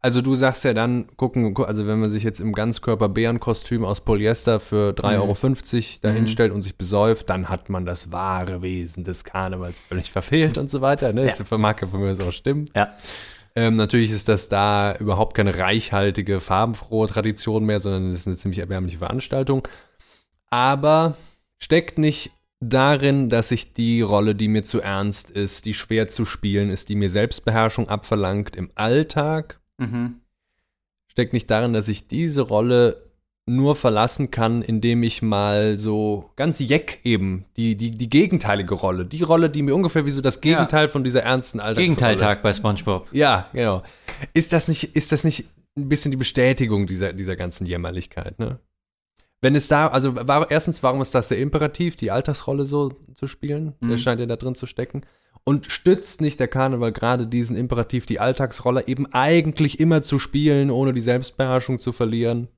Speaker 1: Also du sagst ja dann, gucken, gu- also wenn man sich jetzt im Ganzkörper-Bärenkostüm aus Polyester für 3,50
Speaker 2: Mhm.
Speaker 1: Euro dahinstellt und sich besäuft, dann hat man das wahre Wesen des Karnevals völlig verfehlt und so weiter. Ne? Das mag ja von mir aus auch stimmen.
Speaker 2: Ja.
Speaker 1: Ähm, natürlich ist das da überhaupt keine reichhaltige, farbenfrohe Tradition mehr, sondern es ist eine ziemlich erbärmliche Veranstaltung. Aber steckt nicht darin, dass ich die Rolle, die mir zu ernst ist, die schwer zu spielen ist, die mir Selbstbeherrschung abverlangt im Alltag,
Speaker 2: Mhm.
Speaker 1: steckt nicht darin, dass ich diese Rolle nur verlassen kann, indem ich mal so ganz jeck eben, die, die, die gegenteilige Rolle, die Rolle, die mir ungefähr wie so das Gegenteil von dieser ernsten Alltagsrolle.
Speaker 2: Gegenteiltag bei SpongeBob.
Speaker 1: Ja, genau. Ist das nicht, ist das nicht ein bisschen die Bestätigung dieser, dieser ganzen Jämmerlichkeit, ne? Wenn es da, also war, erstens, warum ist das der Imperativ, die Alltagsrolle so zu spielen? Der
Speaker 2: Mhm.
Speaker 1: scheint ja da drin zu stecken. Und stützt nicht der Karneval gerade diesen Imperativ, die Alltagsrolle eben eigentlich immer zu spielen, ohne die Selbstbeherrschung zu verlieren,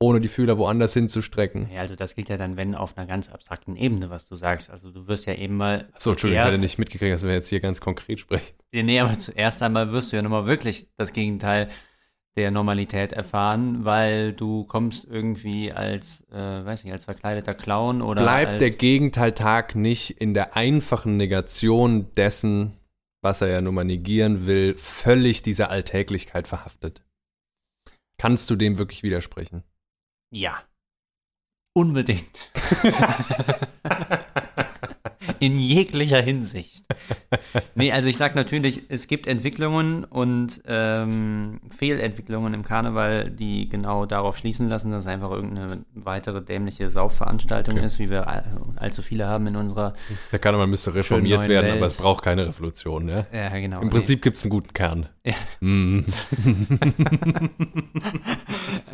Speaker 1: ohne die Fühler woanders hinzustrecken?
Speaker 2: Ja, also das gilt ja dann, wenn auf einer ganz abstrakten Ebene, was du sagst. Also du wirst ja eben mal.
Speaker 1: Achso, Entschuldigung, ich hatte nicht mitgekriegt, dass wir jetzt hier ganz konkret sprechen.
Speaker 2: Nee, aber zuerst einmal wirst du ja nochmal wirklich das Gegenteil der Normalität erfahren, weil du kommst irgendwie als, äh, weiß nicht, als verkleideter Clown oder
Speaker 1: Bleibt der Gegenteiltag nicht in der einfachen Negation dessen, was er ja nun mal negieren will, völlig dieser Alltäglichkeit verhaftet? Kannst du dem wirklich widersprechen?
Speaker 2: Ja. Unbedingt. In jeglicher Hinsicht. Nee, also ich sag natürlich, es gibt Entwicklungen und ähm, Fehlentwicklungen im Karneval, die genau darauf schließen lassen, dass es einfach irgendeine weitere dämliche Saufveranstaltung
Speaker 1: Okay.
Speaker 2: ist, wie wir all, allzu viele haben in unserer.
Speaker 1: Der Karneval müsste reformiert werden,
Speaker 2: Welt.
Speaker 1: aber es braucht keine Revolution, ja?
Speaker 2: Ja, genau.
Speaker 1: Im Prinzip gibt es einen guten Kern.
Speaker 2: Ja.
Speaker 1: Mm.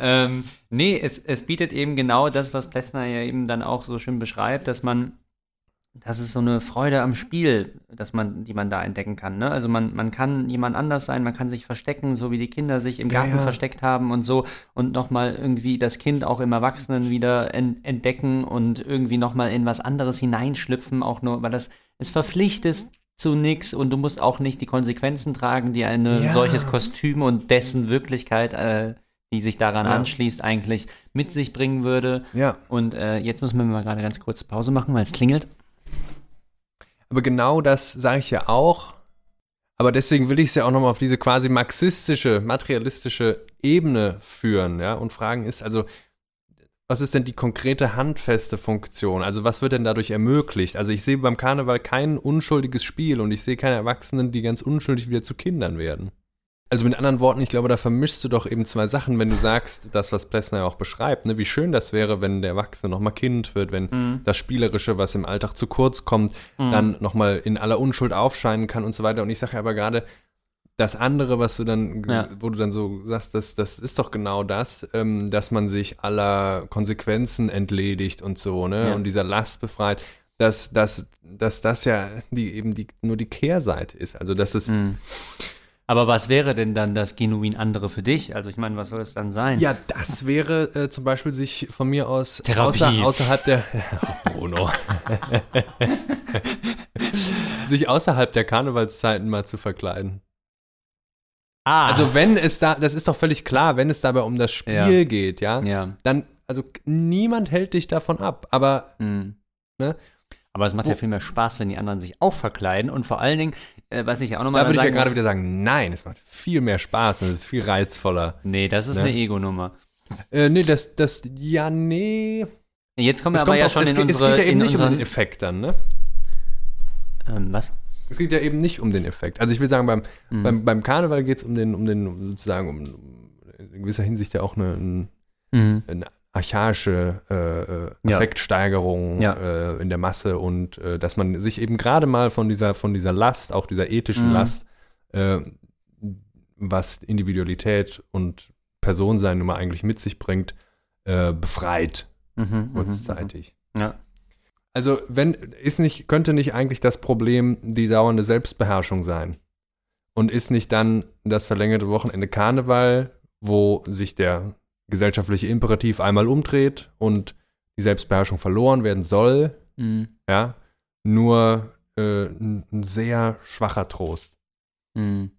Speaker 2: ähm, nee, es, es bietet eben genau das, was Plessner ja eben dann auch so schön beschreibt, dass man, das ist so eine Freude am Spiel, dass man, die man da entdecken kann. Ne? Also man, man kann jemand anders sein, man kann sich verstecken, so wie die Kinder sich im
Speaker 1: Ja,
Speaker 2: Garten
Speaker 1: ja.
Speaker 2: versteckt haben und so und nochmal irgendwie das Kind auch im Erwachsenen wieder en entdecken und irgendwie nochmal in was anderes hineinschlüpfen, auch nur, weil das, es verpflichtet zu nix und du musst auch nicht die Konsequenzen tragen, die ein
Speaker 1: Ja.
Speaker 2: solches Kostüm und dessen Wirklichkeit, äh, die sich daran
Speaker 1: Ja.
Speaker 2: anschließt, eigentlich mit sich bringen würde.
Speaker 1: Ja.
Speaker 2: Und äh, jetzt müssen wir mal gerade ganz kurz Pause machen, weil es klingelt.
Speaker 1: Aber genau das sage ich ja auch. Aber deswegen will ich es ja auch nochmal auf diese quasi marxistische, materialistische Ebene führen, ja, und fragen ist, also, was ist denn die konkrete handfeste Funktion? Also, was wird denn dadurch ermöglicht? Also, ich sehe beim Karneval kein unschuldiges Spiel und ich sehe keine Erwachsenen, die ganz unschuldig wieder zu Kindern werden. Also mit anderen Worten, ich glaube, da vermischst du doch eben zwei Sachen, wenn du sagst, das, was Plessner ja auch beschreibt, ne, wie schön das wäre, wenn der Erwachsene nochmal Kind wird, wenn
Speaker 2: Mhm.
Speaker 1: das Spielerische, was im Alltag zu kurz kommt, dann nochmal in aller Unschuld aufscheinen kann und so weiter. Und ich sage aber gerade, das andere, was du dann,
Speaker 2: Ja.
Speaker 1: wo du dann so sagst, das, das ist doch genau das, ähm, dass man sich aller Konsequenzen entledigt und so, ne,
Speaker 2: Ja.
Speaker 1: und dieser Last befreit, dass, dass, dass das ja die, eben die, nur die Kehrseite ist. Also, dass es,
Speaker 2: Mhm. Aber was wäre denn dann das genuin andere für dich? Also ich meine, was soll es dann sein?
Speaker 1: Ja, das wäre äh, zum Beispiel sich von mir aus außer, außerhalb der Bruno. sich außerhalb der Karnevalszeiten mal zu verkleiden.
Speaker 2: Ah,
Speaker 1: Also wenn es da, das ist doch völlig klar, wenn es dabei um das Spiel
Speaker 2: Ja.
Speaker 1: geht, ja,
Speaker 2: ja.
Speaker 1: dann, also niemand hält dich davon ab. Aber
Speaker 2: Mhm.
Speaker 1: Ne?
Speaker 2: Aber es macht ja viel mehr Spaß, wenn die anderen sich auch verkleiden. Und vor allen Dingen, äh, was ich auch nochmal
Speaker 1: da würde ich ja gerade wieder sagen, nein, es macht viel mehr Spaß und es ist viel reizvoller.
Speaker 2: Nee, das ist
Speaker 1: Ne?
Speaker 2: eine Ego-Nummer.
Speaker 1: Äh, nee, das, das, ja, nee.
Speaker 2: Jetzt kommen wir
Speaker 1: Es,
Speaker 2: aber
Speaker 1: kommt
Speaker 2: ja
Speaker 1: auch,
Speaker 2: schon
Speaker 1: es,
Speaker 2: in
Speaker 1: geht, es
Speaker 2: unsere.
Speaker 1: geht ja eben nicht um
Speaker 2: unseren,
Speaker 1: den Effekt dann, ne?
Speaker 2: ähm, was?
Speaker 1: Es geht ja eben nicht um den Effekt. Also ich will sagen, beim,
Speaker 2: Mhm.
Speaker 1: beim, beim Karneval geht es um den, um den, um sozusagen, um in gewisser Hinsicht ja auch eine, ein-
Speaker 2: Mhm.
Speaker 1: eine archaische äh, äh,
Speaker 2: Ja.
Speaker 1: Effektsteigerung
Speaker 2: Ja.
Speaker 1: äh, in der Masse und äh, dass man sich eben gerade mal von dieser, von dieser Last, auch dieser ethischen
Speaker 2: Mhm.
Speaker 1: Last, äh, was Individualität und Personsein nun mal eigentlich mit sich bringt, äh, befreit,
Speaker 2: Mhm,
Speaker 1: kurzzeitig.
Speaker 2: mhm. Ja.
Speaker 1: Also, wenn, ist nicht, könnte nicht eigentlich das Problem die dauernde Selbstbeherrschung sein? Und ist nicht dann das verlängerte Wochenende Karneval, wo sich der gesellschaftliche Imperativ einmal umdreht und die Selbstbeherrschung verloren werden soll,
Speaker 2: Mhm.
Speaker 1: ja, nur äh, ein, sehr schwacher Trost.
Speaker 2: Mhm.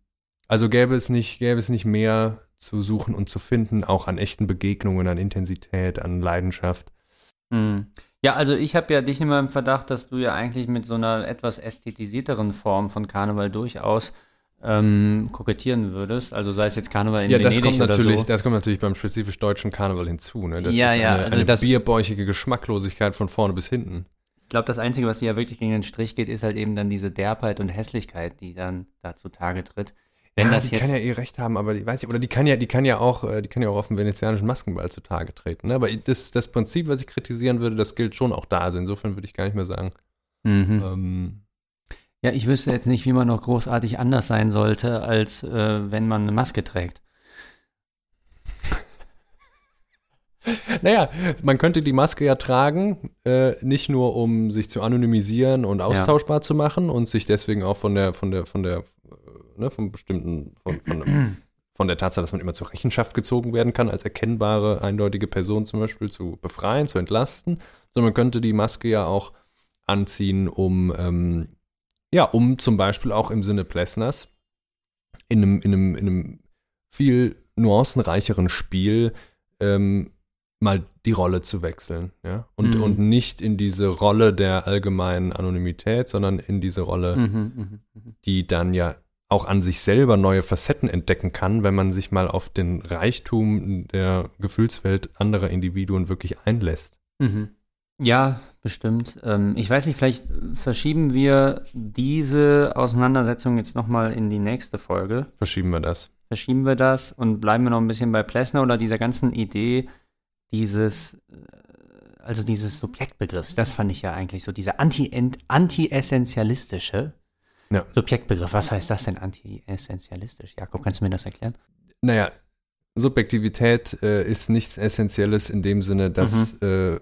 Speaker 1: Also gäbe es nicht, gäbe es nicht mehr zu suchen und zu finden, auch an echten Begegnungen, an Intensität, an Leidenschaft.
Speaker 2: Mhm. Ja, also ich habe ja dich immer im Verdacht, dass du ja eigentlich mit so einer etwas ästhetisierteren Form von Karneval durchaus ähm, kokettieren würdest. Also sei es jetzt Karneval in
Speaker 1: ja, das
Speaker 2: Venedig
Speaker 1: kommt,
Speaker 2: oder
Speaker 1: natürlich,
Speaker 2: so.
Speaker 1: das kommt natürlich beim spezifisch deutschen Karneval hinzu. Ne? Das
Speaker 2: Ja,
Speaker 1: ist
Speaker 2: ja,
Speaker 1: eine,
Speaker 2: also
Speaker 1: eine
Speaker 2: das-
Speaker 1: bierbäuchige Geschmacklosigkeit von vorne bis hinten.
Speaker 2: Ich glaube, das Einzige, was dir ja wirklich gegen den Strich geht, ist halt eben dann diese Derbheit und Hässlichkeit, die dann da zutage tritt. Wenn
Speaker 1: ja,
Speaker 2: das
Speaker 1: die
Speaker 2: jetzt
Speaker 1: kann ja eh recht haben, aber die weiß ich, oder die kann ja, die kann ja auch, äh, die kann ja auch auf dem venezianischen Maskenball zutage treten. Ne? Aber das, das Prinzip, was ich kritisieren würde, das gilt schon auch da. Also insofern würde ich gar nicht mehr sagen.
Speaker 2: Mhm.
Speaker 1: Ähm,
Speaker 2: Ja, ich wüsste jetzt nicht, wie man noch großartig anders sein sollte, als äh, wenn man eine Maske trägt.
Speaker 1: Naja, man könnte die Maske ja tragen, äh, nicht nur um sich zu anonymisieren und austauschbar zu machen und sich deswegen auch von der, von der, von der, äh, ne, von bestimmten, von, von, von der Tatsache, dass man immer zur Rechenschaft gezogen werden kann, als erkennbare, eindeutige Person zum Beispiel zu befreien, zu entlasten, sondern man könnte die Maske ja auch anziehen, um, ähm, ja, um zum Beispiel auch im Sinne Plessners in einem, in einem, in einem viel nuancenreicheren Spiel ähm, mal die Rolle zu wechseln, ja. Und,
Speaker 2: Mhm.
Speaker 1: und nicht in diese Rolle der allgemeinen Anonymität, sondern in diese Rolle,
Speaker 2: Mhm, mhm, mhm.
Speaker 1: die dann ja auch an sich selber neue Facetten entdecken kann, wenn man sich mal auf den Reichtum der Gefühlswelt anderer Individuen wirklich einlässt.
Speaker 2: Mhm. Ja, bestimmt. Ähm, ich weiß nicht, vielleicht verschieben wir diese Auseinandersetzung jetzt nochmal in die nächste Folge.
Speaker 1: Verschieben wir das.
Speaker 2: Verschieben wir das und bleiben wir noch ein bisschen bei Plessner oder dieser ganzen Idee dieses, äh, also dieses Subjektbegriffs. Das fand ich ja eigentlich so, dieser anti- anti-essentialistische
Speaker 1: Ja.
Speaker 2: Subjektbegriff. Was heißt das denn anti-essentialistisch? Jakob, kannst du mir das erklären?
Speaker 1: Naja, Subjektivität äh, ist nichts Essentielles in dem Sinne, dass äh,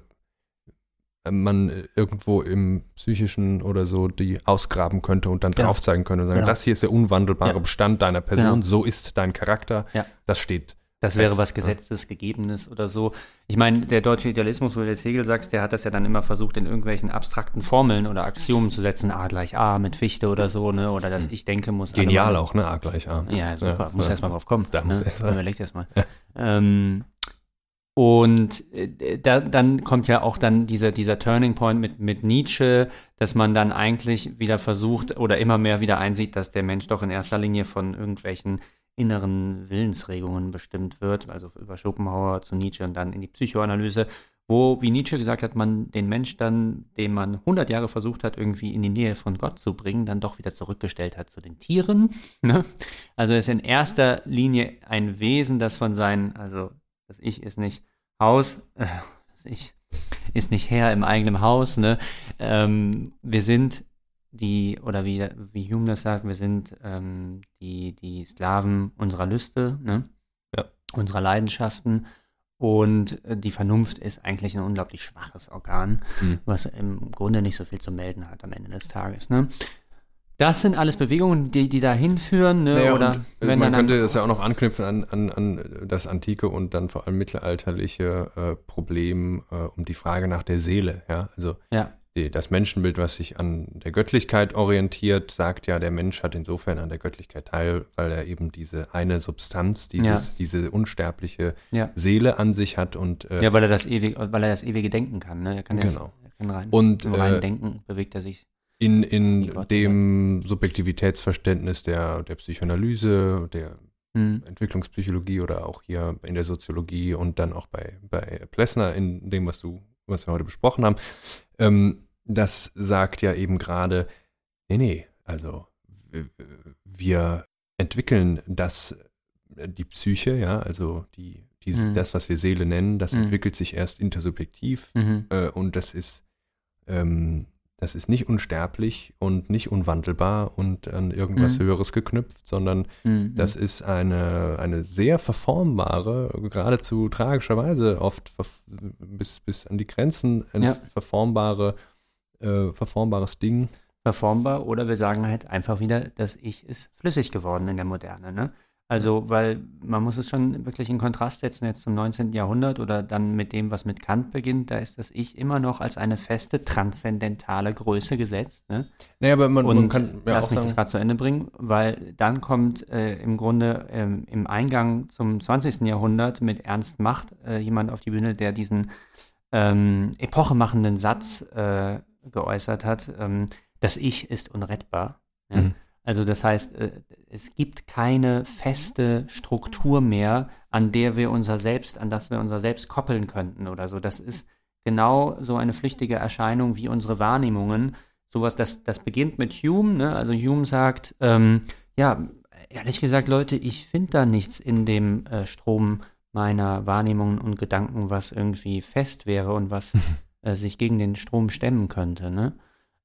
Speaker 1: man irgendwo im Psychischen oder so die ausgraben könnte und dann
Speaker 2: Genau.
Speaker 1: drauf zeigen könnte und sagen,
Speaker 2: Genau.
Speaker 1: das hier ist der unwandelbare
Speaker 2: Ja.
Speaker 1: Bestand deiner Person,
Speaker 2: Genau.
Speaker 1: so ist dein Charakter,
Speaker 2: Ja.
Speaker 1: das steht.
Speaker 2: Das wäre was
Speaker 1: ja.
Speaker 2: Gesetztes, Gegebenes oder so. Ich meine, der deutsche Idealismus, wo du jetzt Hegel sagst, der hat das ja dann immer versucht, in irgendwelchen abstrakten Formeln oder Axiomen zu setzen. A gleich A mit Fichte oder so, ne? Oder dass ich denke, muss.
Speaker 1: Genial auch, ne? A gleich A.
Speaker 2: Ja, super.
Speaker 1: Ja,
Speaker 2: muss
Speaker 1: ja.
Speaker 2: erst mal drauf kommen.
Speaker 1: Da muss
Speaker 2: ne?
Speaker 1: erst mal.
Speaker 2: Überleg erst mal.
Speaker 1: Ja.
Speaker 2: Ähm, und äh, da, dann kommt ja auch dann dieser, dieser Turning Point mit, mit Nietzsche, dass man dann eigentlich wieder versucht oder immer mehr wieder einsieht, dass der Mensch doch in erster Linie von irgendwelchen inneren Willensregungen bestimmt wird, also über Schopenhauer zu Nietzsche und dann in die Psychoanalyse, wo, wie Nietzsche gesagt hat, man den Mensch dann, den man 100 Jahre versucht hat, irgendwie in die Nähe von Gott zu bringen, dann doch wieder zurückgestellt hat zu den Tieren. Ne? Also ist in erster Linie ein Wesen, das von seinen, also das Ich ist nicht Haus, äh, das Ich ist nicht Herr im eigenen Haus. Ne? Ähm, wir sind die, oder wie, wie Hume das sagt, wir sind ähm, die, die Sklaven unserer Lüste, ne?
Speaker 1: Ja.
Speaker 2: unserer Leidenschaften. Und äh, die Vernunft ist eigentlich ein unglaublich schwaches Organ,
Speaker 1: Hm.
Speaker 2: was im Grunde nicht so viel zu melden hat am Ende des Tages. Ne? Das sind alles Bewegungen, die, die da hinführen. Ne?
Speaker 1: Naja,
Speaker 2: oder
Speaker 1: äh,
Speaker 2: wenn
Speaker 1: man
Speaker 2: dann
Speaker 1: könnte das ja auch noch anknüpfen an, an, an das antike und dann vor allem mittelalterliche äh, Problem äh, um die Frage nach der Seele. Ja? Also
Speaker 2: ja,
Speaker 1: die, das Menschenbild, was sich an der Göttlichkeit orientiert, sagt ja, der Mensch hat insofern an der Göttlichkeit teil, weil er eben diese eine Substanz, dieses, diese unsterbliche
Speaker 2: ja.
Speaker 1: Seele an sich hat und äh,
Speaker 2: Ja, weil er das ewig, weil er das ewige Denken kann, ne? Er kann jetzt,
Speaker 1: Genau.
Speaker 2: er kann rein,
Speaker 1: Und,
Speaker 2: im reinen
Speaker 1: äh,
Speaker 2: Denken bewegt er sich.
Speaker 1: In,
Speaker 2: Die
Speaker 1: in dem Subjektivitätsverständnis der, der Psychoanalyse, der
Speaker 2: Hm.
Speaker 1: Entwicklungspsychologie oder auch hier in der Soziologie und dann auch bei, bei Plessner in dem, was du, was wir heute besprochen haben, ähm, das sagt ja eben gerade, nee, nee, also wir entwickeln das, äh, die Psyche, ja, also die, dies,
Speaker 2: Mhm.
Speaker 1: das, was wir Seele nennen, das
Speaker 2: Mhm.
Speaker 1: entwickelt sich erst intersubjektiv
Speaker 2: Mhm.
Speaker 1: äh, und das ist, ähm, das ist nicht unsterblich und nicht unwandelbar und an irgendwas
Speaker 2: Mhm.
Speaker 1: Höheres geknüpft, sondern
Speaker 2: Mhm.
Speaker 1: das ist eine, eine sehr verformbare, geradezu tragischerweise oft bis, bis an die Grenzen ein
Speaker 2: Ja.
Speaker 1: verformbare, äh, verformbares Ding.
Speaker 2: verformbar oder wir sagen halt einfach wieder, das Ich ist flüssig geworden in der Moderne. Ne? Also, weil man muss es schon wirklich in Kontrast setzen jetzt zum 19. Jahrhundert oder dann mit dem, was mit Kant beginnt, da ist das Ich immer noch als eine feste, transzendentale Größe gesetzt. Ne?
Speaker 1: Naja, aber man, man kann ja
Speaker 2: lass mich
Speaker 1: sagen,
Speaker 2: das gerade zu Ende bringen, weil dann kommt äh, im Grunde ähm, im Eingang zum 20. Jahrhundert mit Ernst Macht äh, jemand auf die Bühne, der diesen ähm, epochemachenden Satz äh, geäußert hat, ähm, das Ich ist unrettbar. Ja?
Speaker 1: Mhm.
Speaker 2: Also das heißt, äh, es gibt keine feste Struktur mehr, an der wir unser Selbst, an das wir unser Selbst koppeln könnten oder so. Das ist genau so eine flüchtige Erscheinung wie unsere Wahrnehmungen. Sowas, das, das beginnt mit Hume, ne? Also Hume sagt, ähm, ja, ehrlich gesagt, Leute, ich finde da nichts in dem äh, Strom meiner Wahrnehmungen und Gedanken, was irgendwie fest wäre und was äh, sich gegen den Strom stemmen könnte, ne?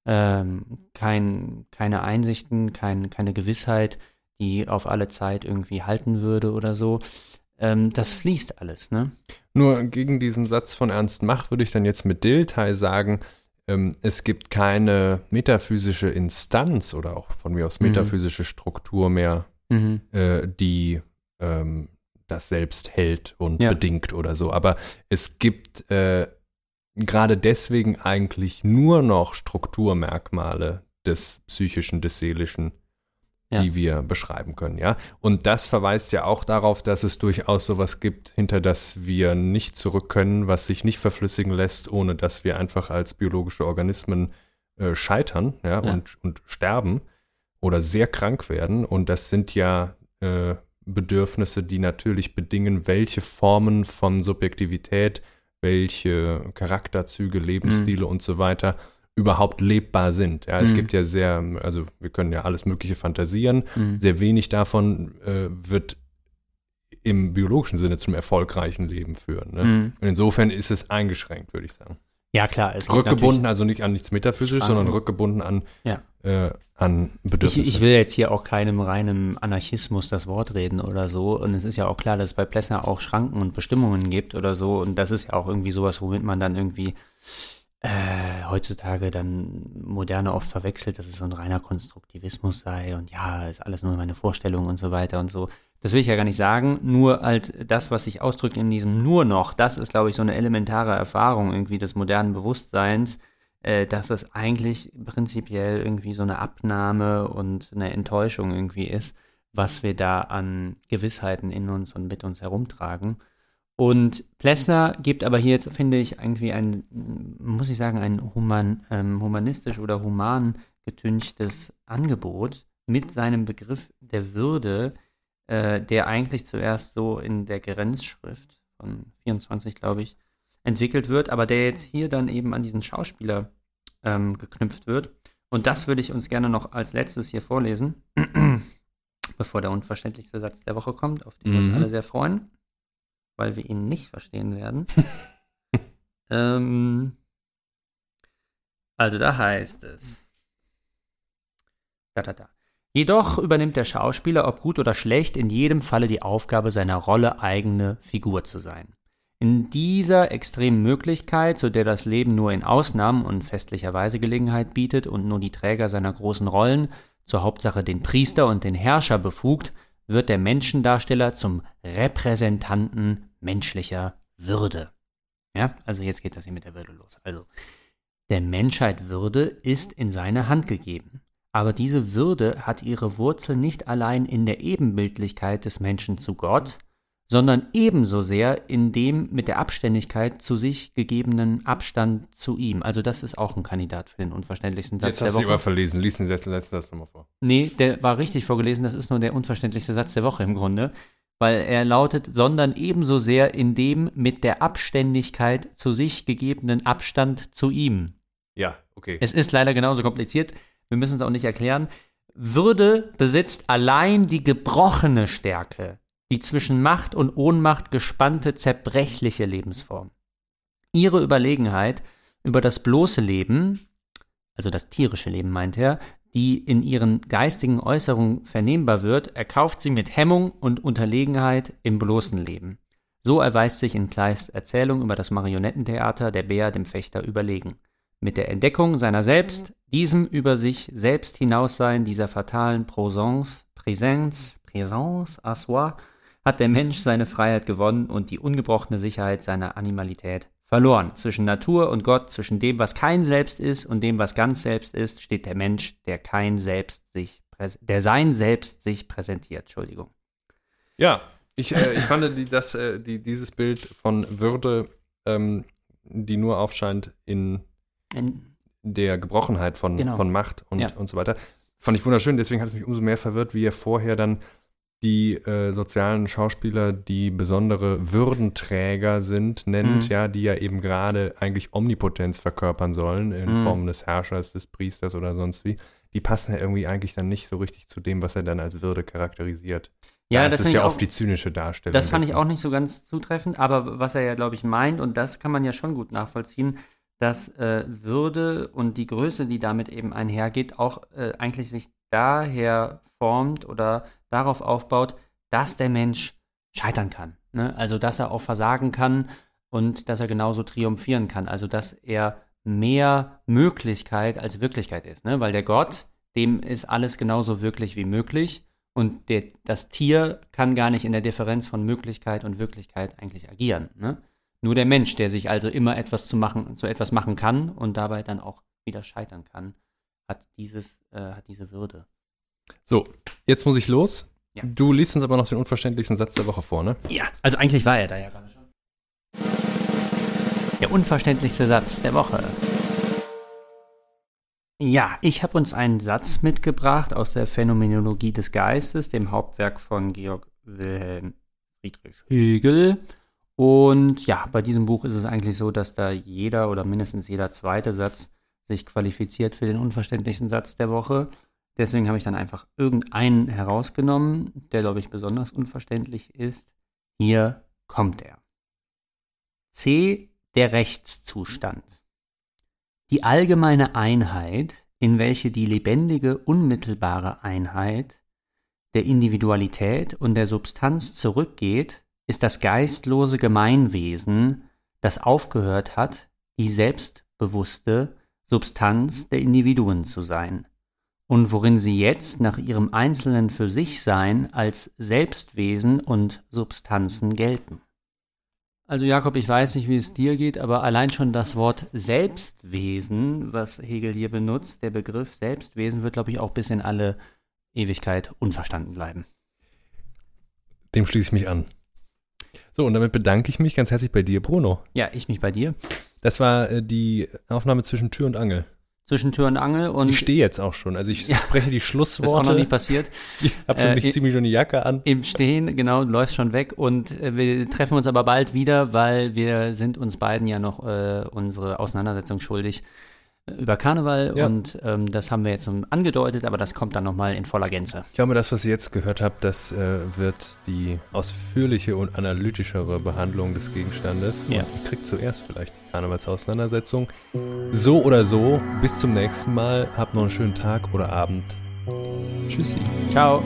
Speaker 2: Ähm, kein, keine Einsichten, kein, keine Gewissheit, die auf alle Zeit irgendwie halten würde oder so. Ähm, das fließt alles, ne?
Speaker 1: Nur gegen diesen Satz von Ernst Mach würde ich dann jetzt mit Dillteil sagen, ähm, es gibt keine metaphysische Instanz oder auch von mir aus
Speaker 2: Mhm.
Speaker 1: metaphysische Struktur mehr,
Speaker 2: Mhm.
Speaker 1: äh, die ähm, das selbst hält und
Speaker 2: Ja.
Speaker 1: bedingt oder so. Aber es gibt äh, gerade deswegen eigentlich nur noch Strukturmerkmale des Psychischen, des Seelischen,
Speaker 2: Ja.
Speaker 1: die wir beschreiben können, ja. Und das verweist ja auch darauf, dass es durchaus sowas gibt, hinter das wir nicht zurück können, was sich nicht verflüssigen lässt, ohne dass wir einfach als biologische Organismen äh, scheitern, ja,
Speaker 2: Ja.
Speaker 1: Und, und sterben oder sehr krank werden. Und das sind ja äh, Bedürfnisse, die natürlich bedingen, welche Formen von Subjektivität, welche Charakterzüge, Lebensstile und so weiter überhaupt lebbar sind. Ja, es
Speaker 2: Mhm.
Speaker 1: gibt ja sehr, also wir können ja alles Mögliche fantasieren.
Speaker 2: Mhm.
Speaker 1: Sehr wenig davon äh, wird im biologischen Sinne zum erfolgreichen Leben führen. Ne?
Speaker 2: Mhm.
Speaker 1: Und insofern ist es eingeschränkt, würde ich sagen.
Speaker 2: Ja, klar.
Speaker 1: Rückgebunden, also nicht an nichts Metaphysisches, sondern rückgebunden an,
Speaker 2: Ja.
Speaker 1: Äh, an
Speaker 2: Ich,
Speaker 1: Bedürfnisse.
Speaker 2: ich will jetzt hier auch keinem reinen Anarchismus das Wort reden oder so. Und es ist ja auch klar, dass es bei Plessner auch Schranken und Bestimmungen gibt oder so. Und das ist ja auch irgendwie sowas, womit man dann irgendwie äh, heutzutage dann Moderne oft verwechselt, dass es so ein reiner Konstruktivismus sei und ja, ist alles nur meine Vorstellung und so weiter und so. Das will ich ja gar nicht sagen, nur halt das, was sich ausdrückt in diesem nur noch, das ist, glaube ich, so eine elementare Erfahrung irgendwie des modernen Bewusstseins, äh, dass das eigentlich prinzipiell irgendwie so eine Abnahme und eine Enttäuschung irgendwie ist, was wir da an Gewissheiten in uns und mit uns herumtragen. Und Plessner gibt aber hier jetzt, finde ich, irgendwie ein, muss ich sagen, ein human, ähm, humanistisch oder human getünchtes Angebot mit seinem Begriff der Würde, äh, der eigentlich zuerst so in der Grenzschrift von 24, glaube ich, entwickelt wird, aber der jetzt hier dann eben an diesen Schauspieler ähm, geknüpft wird. Und das würde ich uns gerne noch als letztes hier vorlesen, bevor der unverständlichste Satz der Woche kommt, auf den wir uns
Speaker 1: Mhm.
Speaker 2: alle sehr freuen, weil wir ihn nicht verstehen werden. ähm, also da heißt es. Da, da, da. Jedoch übernimmt der Schauspieler, ob gut oder schlecht, in jedem Falle die Aufgabe, seiner Rolle eigene Figur zu sein. In dieser extremen Möglichkeit, zu der das Leben nur in Ausnahmen und festlicherweise Gelegenheit bietet und nur die Träger seiner großen Rollen, zur Hauptsache den Priester und den Herrscher befugt, wird der Menschendarsteller zum Repräsentanten menschlicher Würde. Ja, also jetzt geht das hier mit der Würde los. Also, der Menschheit Würde ist in seine Hand gegeben. Aber diese Würde hat ihre Wurzel nicht allein in der Ebenbildlichkeit des Menschen zu Gott, sondern ebenso sehr in dem mit der Abständigkeit zu sich gegebenen Abstand zu ihm. Also das ist auch ein Kandidat für den unverständlichsten Satz
Speaker 1: Jetzt
Speaker 2: der
Speaker 1: hast du
Speaker 2: Woche.
Speaker 1: lieber verlesen. Lies den letzten letzten Satz nochmal vor.
Speaker 2: Nee, der war richtig vorgelesen, das ist nur der unverständlichste Satz der Woche im Grunde, weil er lautet, sondern ebenso sehr in dem mit der Abständigkeit zu sich gegebenen Abstand zu ihm.
Speaker 1: Ja, okay.
Speaker 2: Es ist leider genauso kompliziert, wir müssen es auch nicht erklären. Würde besitzt allein die gebrochene Stärke, die zwischen Macht und Ohnmacht gespannte, zerbrechliche Lebensform. Ihre Überlegenheit über das bloße Leben, also das tierische Leben meint er, die in ihren geistigen Äußerungen vernehmbar wird, erkauft sie mit Hemmung und Unterlegenheit im bloßen Leben. So erweist sich in Kleists Erzählung über das Marionettentheater der Bär dem Fechter überlegen. Mit der Entdeckung seiner selbst, diesem über sich selbst hinaussein dieser fatalen Prosence, Präsenz, présence à soi, hat der Mensch seine Freiheit gewonnen und die ungebrochene Sicherheit seiner Animalität verloren. Zwischen Natur und Gott, zwischen dem, was kein Selbst ist und dem, was ganz Selbst ist, steht der Mensch, der kein Selbst sich, der sein Selbst sich präsentiert. Entschuldigung.
Speaker 1: Ja, ich, äh, ich fand die, das, äh, die, dieses Bild von Würde, ähm, die nur aufscheint in,
Speaker 2: In,
Speaker 1: der Gebrochenheit von,
Speaker 2: Genau.
Speaker 1: von Macht und,
Speaker 2: Ja.
Speaker 1: und so weiter. Fand ich wunderschön, deswegen hat es mich umso mehr verwirrt, wie er vorher dann die äh, sozialen Schauspieler, die besondere Würdenträger sind, nennt,
Speaker 2: Mhm.
Speaker 1: ja, die ja eben gerade eigentlich Omnipotenz verkörpern sollen, in
Speaker 2: Mhm.
Speaker 1: Form des Herrschers, des Priesters oder sonst wie. Die passen ja irgendwie eigentlich dann nicht so richtig zu dem, was er dann als Würde charakterisiert.
Speaker 2: ja,
Speaker 1: da
Speaker 2: das
Speaker 1: ist ja
Speaker 2: ich auch,
Speaker 1: oft die zynische Darstellung.
Speaker 2: Das fand ich
Speaker 1: dessen.
Speaker 2: auch nicht so ganz zutreffend, aber was er ja, glaube ich, meint, und das kann man ja schon gut nachvollziehen, dass äh, Würde und die Größe, die damit eben einhergeht, auch äh, eigentlich sich daher formt oder darauf aufbaut, dass der Mensch scheitern kann. Ne? Also, dass er auch versagen kann und dass er genauso triumphieren kann. Also, dass er mehr Möglichkeit als Wirklichkeit ist. Ne? Weil der Gott, dem ist alles genauso wirklich wie möglich. Und der, das Tier kann gar nicht in der Differenz von Möglichkeit und Wirklichkeit eigentlich agieren. Ne? Nur der Mensch, der sich also immer etwas zu machen, zu etwas machen kann und dabei dann auch wieder scheitern kann, hat dieses, äh, hat diese Würde.
Speaker 1: So, jetzt muss ich los.
Speaker 2: Ja.
Speaker 1: Du liest uns aber noch den unverständlichsten Satz der Woche vor, ne?
Speaker 2: Ja, also eigentlich war er da ja gerade schon. Der unverständlichste Satz der Woche. Ja, ich habe uns einen Satz mitgebracht aus der Phänomenologie des Geistes, dem Hauptwerk von Georg Wilhelm Friedrich Hegel. Und ja, bei diesem Buch ist es eigentlich so, dass da jeder oder mindestens jeder zweite Satz sich qualifiziert für den unverständlichsten Satz der Woche. Deswegen habe ich dann einfach irgendeinen herausgenommen, der, glaube ich, besonders unverständlich ist. Hier kommt er. C. Der Rechtszustand. Die allgemeine Einheit, in welche die lebendige, unmittelbare Einheit der Individualität und der Substanz zurückgeht, ist das geistlose Gemeinwesen, das aufgehört hat, die selbstbewusste Substanz der Individuen zu sein und worin sie jetzt nach ihrem einzelnen für sich Sein als Selbstwesen und Substanzen gelten. Also Jakob, ich weiß nicht, wie es dir geht, aber allein schon das Wort Selbstwesen, was Hegel hier benutzt, der Begriff Selbstwesen wird, glaube ich, auch bis in alle Ewigkeit unverstanden bleiben.
Speaker 1: Dem schließe ich mich an. So, und damit bedanke ich mich ganz herzlich bei dir, Bruno.
Speaker 2: Ja, ich mich bei dir.
Speaker 1: Das war äh, die Aufnahme zwischen Tür und Angel.
Speaker 2: Zwischen Tür und Angel und
Speaker 1: ich stehe jetzt auch schon. Also ich
Speaker 2: Ja.
Speaker 1: spreche die
Speaker 2: ist auch
Speaker 1: Schlussworte.
Speaker 2: noch nicht passiert.
Speaker 1: Ich habe für
Speaker 2: Äh,
Speaker 1: mich
Speaker 2: ich-
Speaker 1: ziemlich schon die Jacke an.
Speaker 2: Im Stehen, genau, läuft schon weg und äh, wir treffen uns aber bald wieder, weil wir sind uns beiden ja noch äh, unsere Auseinandersetzung schuldig über Karneval
Speaker 1: Ja.
Speaker 2: und ähm, das haben wir jetzt so angedeutet, aber das kommt dann nochmal in voller Gänze.
Speaker 1: Ich glaube, das, was ihr jetzt gehört habt, das äh, wird die ausführliche und analytischere Behandlung des Gegenstandes.
Speaker 2: Ja.
Speaker 1: Und ihr kriegt zuerst vielleicht die Karnevalsauseinandersetzung. So oder so, bis zum nächsten Mal. Habt noch einen schönen Tag oder Abend. Tschüssi.
Speaker 2: Ciao.